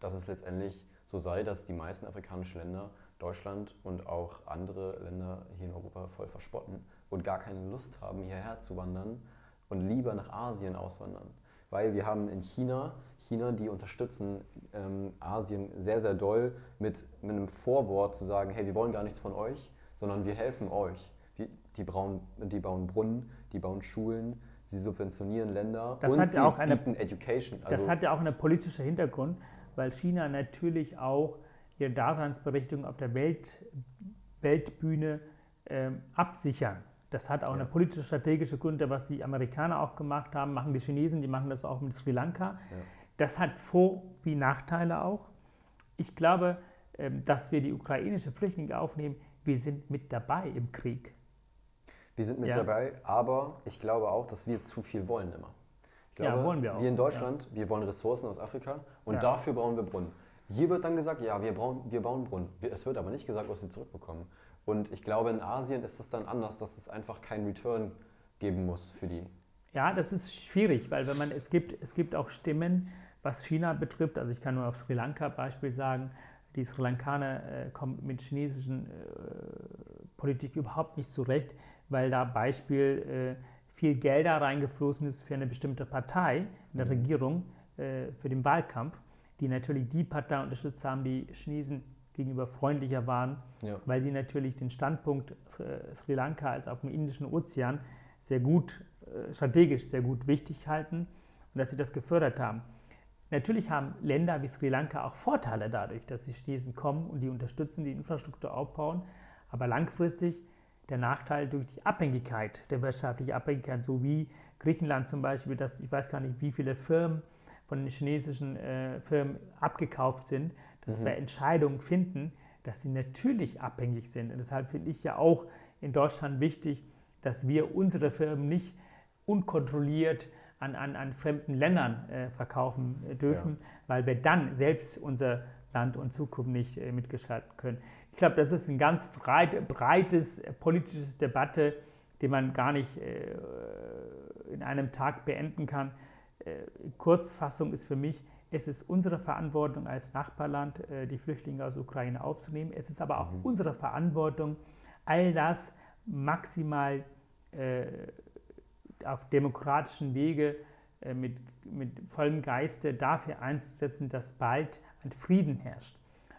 A: dass es letztendlich so sei, dass die meisten afrikanischen Länder Deutschland und auch andere Länder hier in Europa voll verspotten und gar keine Lust haben, hierher zu wandern und lieber nach Asien auswandern. Weil wir haben in China, China, die unterstützen ähm, Asien sehr, sehr doll mit, mit einem Vorwort zu sagen, hey, wir wollen gar nichts von euch, sondern wir helfen euch. Wir, die, bauen, die bauen Brunnen, die bauen Schulen, sie subventionieren Länder
B: das
A: und
B: hat
A: sie
B: ja auch eine,
A: bieten Education.
B: Also das hat ja auch einen politischen Hintergrund, weil China natürlich auch ihre Daseinsberechtigung auf der Welt, Weltbühne ähm, absichern. Das hat auch ja. eine politische, strategische Gründe, was die Amerikaner auch gemacht haben, machen die Chinesen, die machen das auch mit Sri Lanka. Ja. Das hat Vor- wie Nachteile auch. Ich glaube, ähm, dass wir die ukrainischen Flüchtlinge aufnehmen, wir sind mit dabei im Krieg.
A: Wir sind mit ja. dabei, aber ich glaube auch, dass wir zu viel wollen immer. Ich glaube, ja, wollen wir auch. Wir in Deutschland, wir wollen Ressourcen aus Afrika und dafür bauen wir Brunnen. Hier wird dann gesagt, ja, wir bauen, wir bauen Brunnen. Es wird aber nicht gesagt, was sie zurückbekommen. Und ich glaube, in Asien ist das dann anders, dass es einfach keinen Return geben muss für die.
B: Ja, das ist schwierig, weil wenn man, es gibt, es gibt auch Stimmen, was China betrifft, also ich kann nur auf Sri Lanka Beispiel sagen, die Sri Lankaner äh, kommen mit chinesischen äh, Politik überhaupt nicht zurecht, weil da Beispiel äh, viel Gelder reingeflossen ist für eine bestimmte Partei in der mhm. Regierung, äh, für den Wahlkampf. die natürlich die Partei unterstützt haben, die Chinesen gegenüber freundlicher waren, ja. weil sie natürlich den Standpunkt äh, Sri Lanka als auf dem Indischen Ozean sehr gut, äh, strategisch sehr gut wichtig halten und dass sie das gefördert haben. Natürlich haben Länder wie Sri Lanka auch Vorteile dadurch, dass die Chinesen kommen und die unterstützen, die Infrastruktur aufbauen, aber langfristig der Nachteil durch die Abhängigkeit, der wirtschaftliche Abhängigkeit, so wie Griechenland zum Beispiel, dass ich weiß gar nicht, wie viele Firmen von den chinesischen äh, Firmen abgekauft sind, dass mhm. bei Entscheidungen finden, dass sie natürlich abhängig sind. Und deshalb finde ich ja auch in Deutschland wichtig, dass wir unsere Firmen nicht unkontrolliert an, an, an fremden Ländern äh, verkaufen äh, dürfen, ja. weil wir dann selbst unser Land und Zukunft nicht äh, mitgestalten können. Ich glaube, das ist ein ganz breit, breites äh, politisches Debatte, die man gar nicht äh, in einem Tag beenden kann. Äh, Kurzfassung ist für mich, es ist unsere Verantwortung als Nachbarland, die Flüchtlinge aus Ukraine aufzunehmen. Es ist aber auch mhm. unsere Verantwortung, all das maximal auf demokratischen Wege äh, mit, mit vollem Geiste dafür einzusetzen, dass bald ein Frieden herrscht.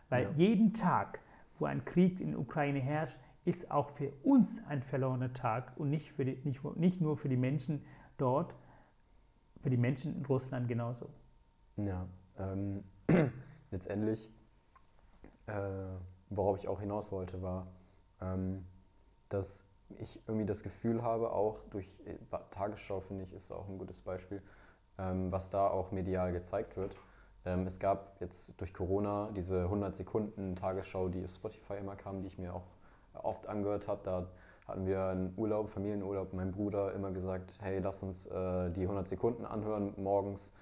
B: Weil ja. jeden Tag, wo ein Krieg in der Ukraine herrscht, ist auch für uns ein verlorener Tag und nicht, für die, nicht, nicht nur für die Menschen dort, für die Menschen in Russland genauso.
A: Ja, ähm, letztendlich, äh, worauf ich auch hinaus wollte, war, ähm, dass ich irgendwie das Gefühl habe, auch durch äh, Tagesschau, finde ich, ist auch ein gutes Beispiel, ähm, was da auch medial gezeigt wird. Ähm, es gab jetzt durch Corona diese 100 Sekunden Tagesschau, die auf Spotify immer kam, die ich mir auch oft angehört habe. Da hatten wir einen Urlaub, Familienurlaub, mein Bruder immer gesagt, hey, lass uns äh, die 100 Sekunden anhören morgens.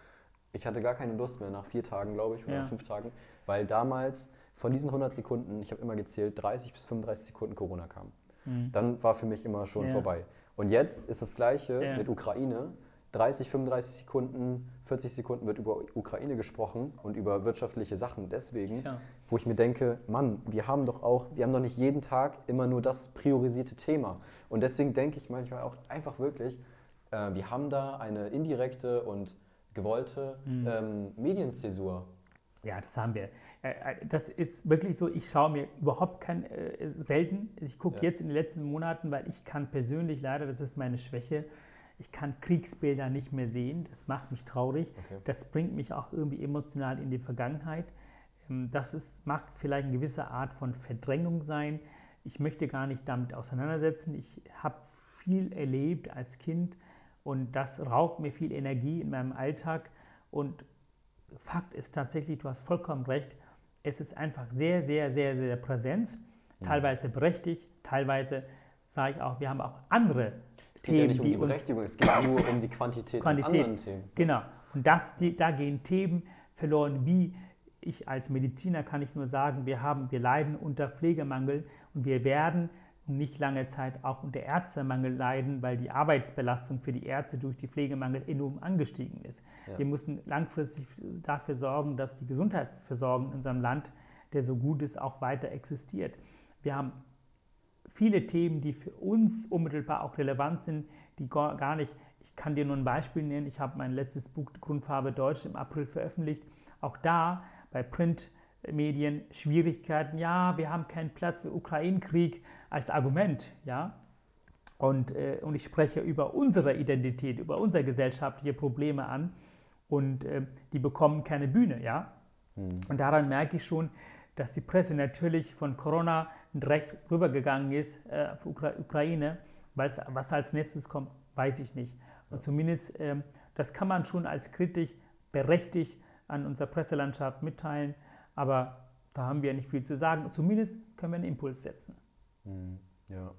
A: Ich hatte gar keine Lust mehr nach vier Tagen, glaube ich, oder ja. fünf Tagen, weil damals von diesen 100 Sekunden, ich habe immer gezählt, 30 bis 35 Sekunden Corona kam. Mhm. Dann war für mich immer schon ja. vorbei. Und jetzt ist das Gleiche ja. mit Ukraine. 30, 35 Sekunden, 40 Sekunden wird über Ukraine gesprochen und über wirtschaftliche Sachen. Deswegen, ja. wo ich mir denke, Mann, wir haben doch auch, wir haben doch nicht jeden Tag immer nur das priorisierte Thema. Und deswegen denke ich manchmal auch einfach wirklich, äh, wir haben da eine indirekte und gewollte mhm. ähm, Medienzäsur.
B: Ja, das haben wir. Äh, äh, das ist wirklich so, ich schaue mir überhaupt kein, äh, selten, ich gucke ja. jetzt in den letzten Monaten, weil ich kann persönlich leider, das ist meine Schwäche, ich kann Kriegsbilder nicht mehr sehen, das macht mich traurig, okay. das bringt mich auch irgendwie emotional in die Vergangenheit. Ähm, das ist, mag vielleicht eine gewisse Art von Verdrängung sein. Ich möchte gar nicht damit auseinandersetzen. Ich habe viel erlebt als Kind und das raubt mir viel Energie in meinem Alltag. Und Fakt ist tatsächlich, du hast vollkommen recht, es ist einfach sehr, sehr, sehr, sehr präsent, teilweise berechtigt, teilweise sage ich auch, wir haben auch andere
A: es geht Themen, ja nicht um die, die Berechtigung, es geht nur um die Quantität,
B: Quantität anderen Themen. Genau. Und das, die, da gehen Themen verloren, wie ich als Mediziner kann ich nur sagen, wir, haben, wir leiden unter Pflegemangel und wir werden nicht lange Zeit auch unter Ärztemangel leiden, weil die Arbeitsbelastung für die Ärzte durch die Pflegemangel enorm angestiegen ist. Ja. Wir müssen langfristig dafür sorgen, dass die Gesundheitsversorgung in unserem Land, der so gut ist, auch weiter existiert. Wir haben viele Themen, die für uns unmittelbar auch relevant sind, die gar nicht, ich kann dir nur ein Beispiel nennen, ich habe mein letztes Buch Grundfarbe Deutsch im April veröffentlicht. Auch da bei Print Medien Schwierigkeiten. Ja, wir haben keinen Platz für Ukraine-Krieg als Argument. Ja? Und, äh, und ich spreche über unsere Identität, über unsere gesellschaftliche Probleme an und äh, die bekommen keine Bühne. Ja? Mhm. Und daran merke ich schon, dass die Presse natürlich von Corona recht rübergegangen ist äh, auf Ukra Ukraine. Was als nächstes kommt, weiß ich nicht. Und zumindest, ähm, das kann man schon als kritisch berechtigt an unserer Presselandschaft mitteilen. Aber da haben wir nicht viel zu sagen. Zumindest können wir einen Impuls setzen.
A: Hm, ja.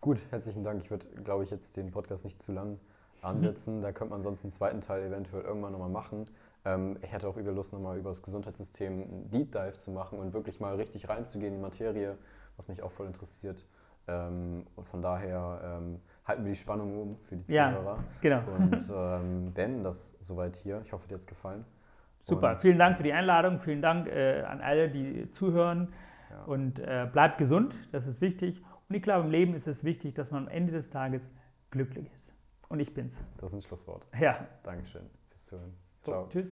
A: Gut, herzlichen Dank. Ich würde, glaube ich, jetzt den Podcast nicht zu lang ansetzen. Mhm. Da könnte man sonst einen zweiten Teil eventuell irgendwann nochmal machen. Ähm, ich hätte auch über Lust, nochmal über das Gesundheitssystem einen Deep Dive zu machen und wirklich mal richtig reinzugehen in die Materie, was mich auch voll interessiert. Ähm, und von daher ähm, halten wir die Spannung um für die Zuhörer.
B: Ja, genau.
A: Und ähm, beenden das soweit hier. Ich hoffe, dir hat es gefallen.
B: Super, und vielen Dank für die Einladung, vielen Dank äh, an alle, die zuhören ja. und äh, bleibt gesund, das ist wichtig. Und ich glaube, im Leben ist es wichtig, dass man am Ende des Tages glücklich ist. Und ich bin's.
A: Das ist ein Schlusswort.
B: Ja.
A: Dankeschön fürs Zuhören. Ciao.
B: So, tschüss.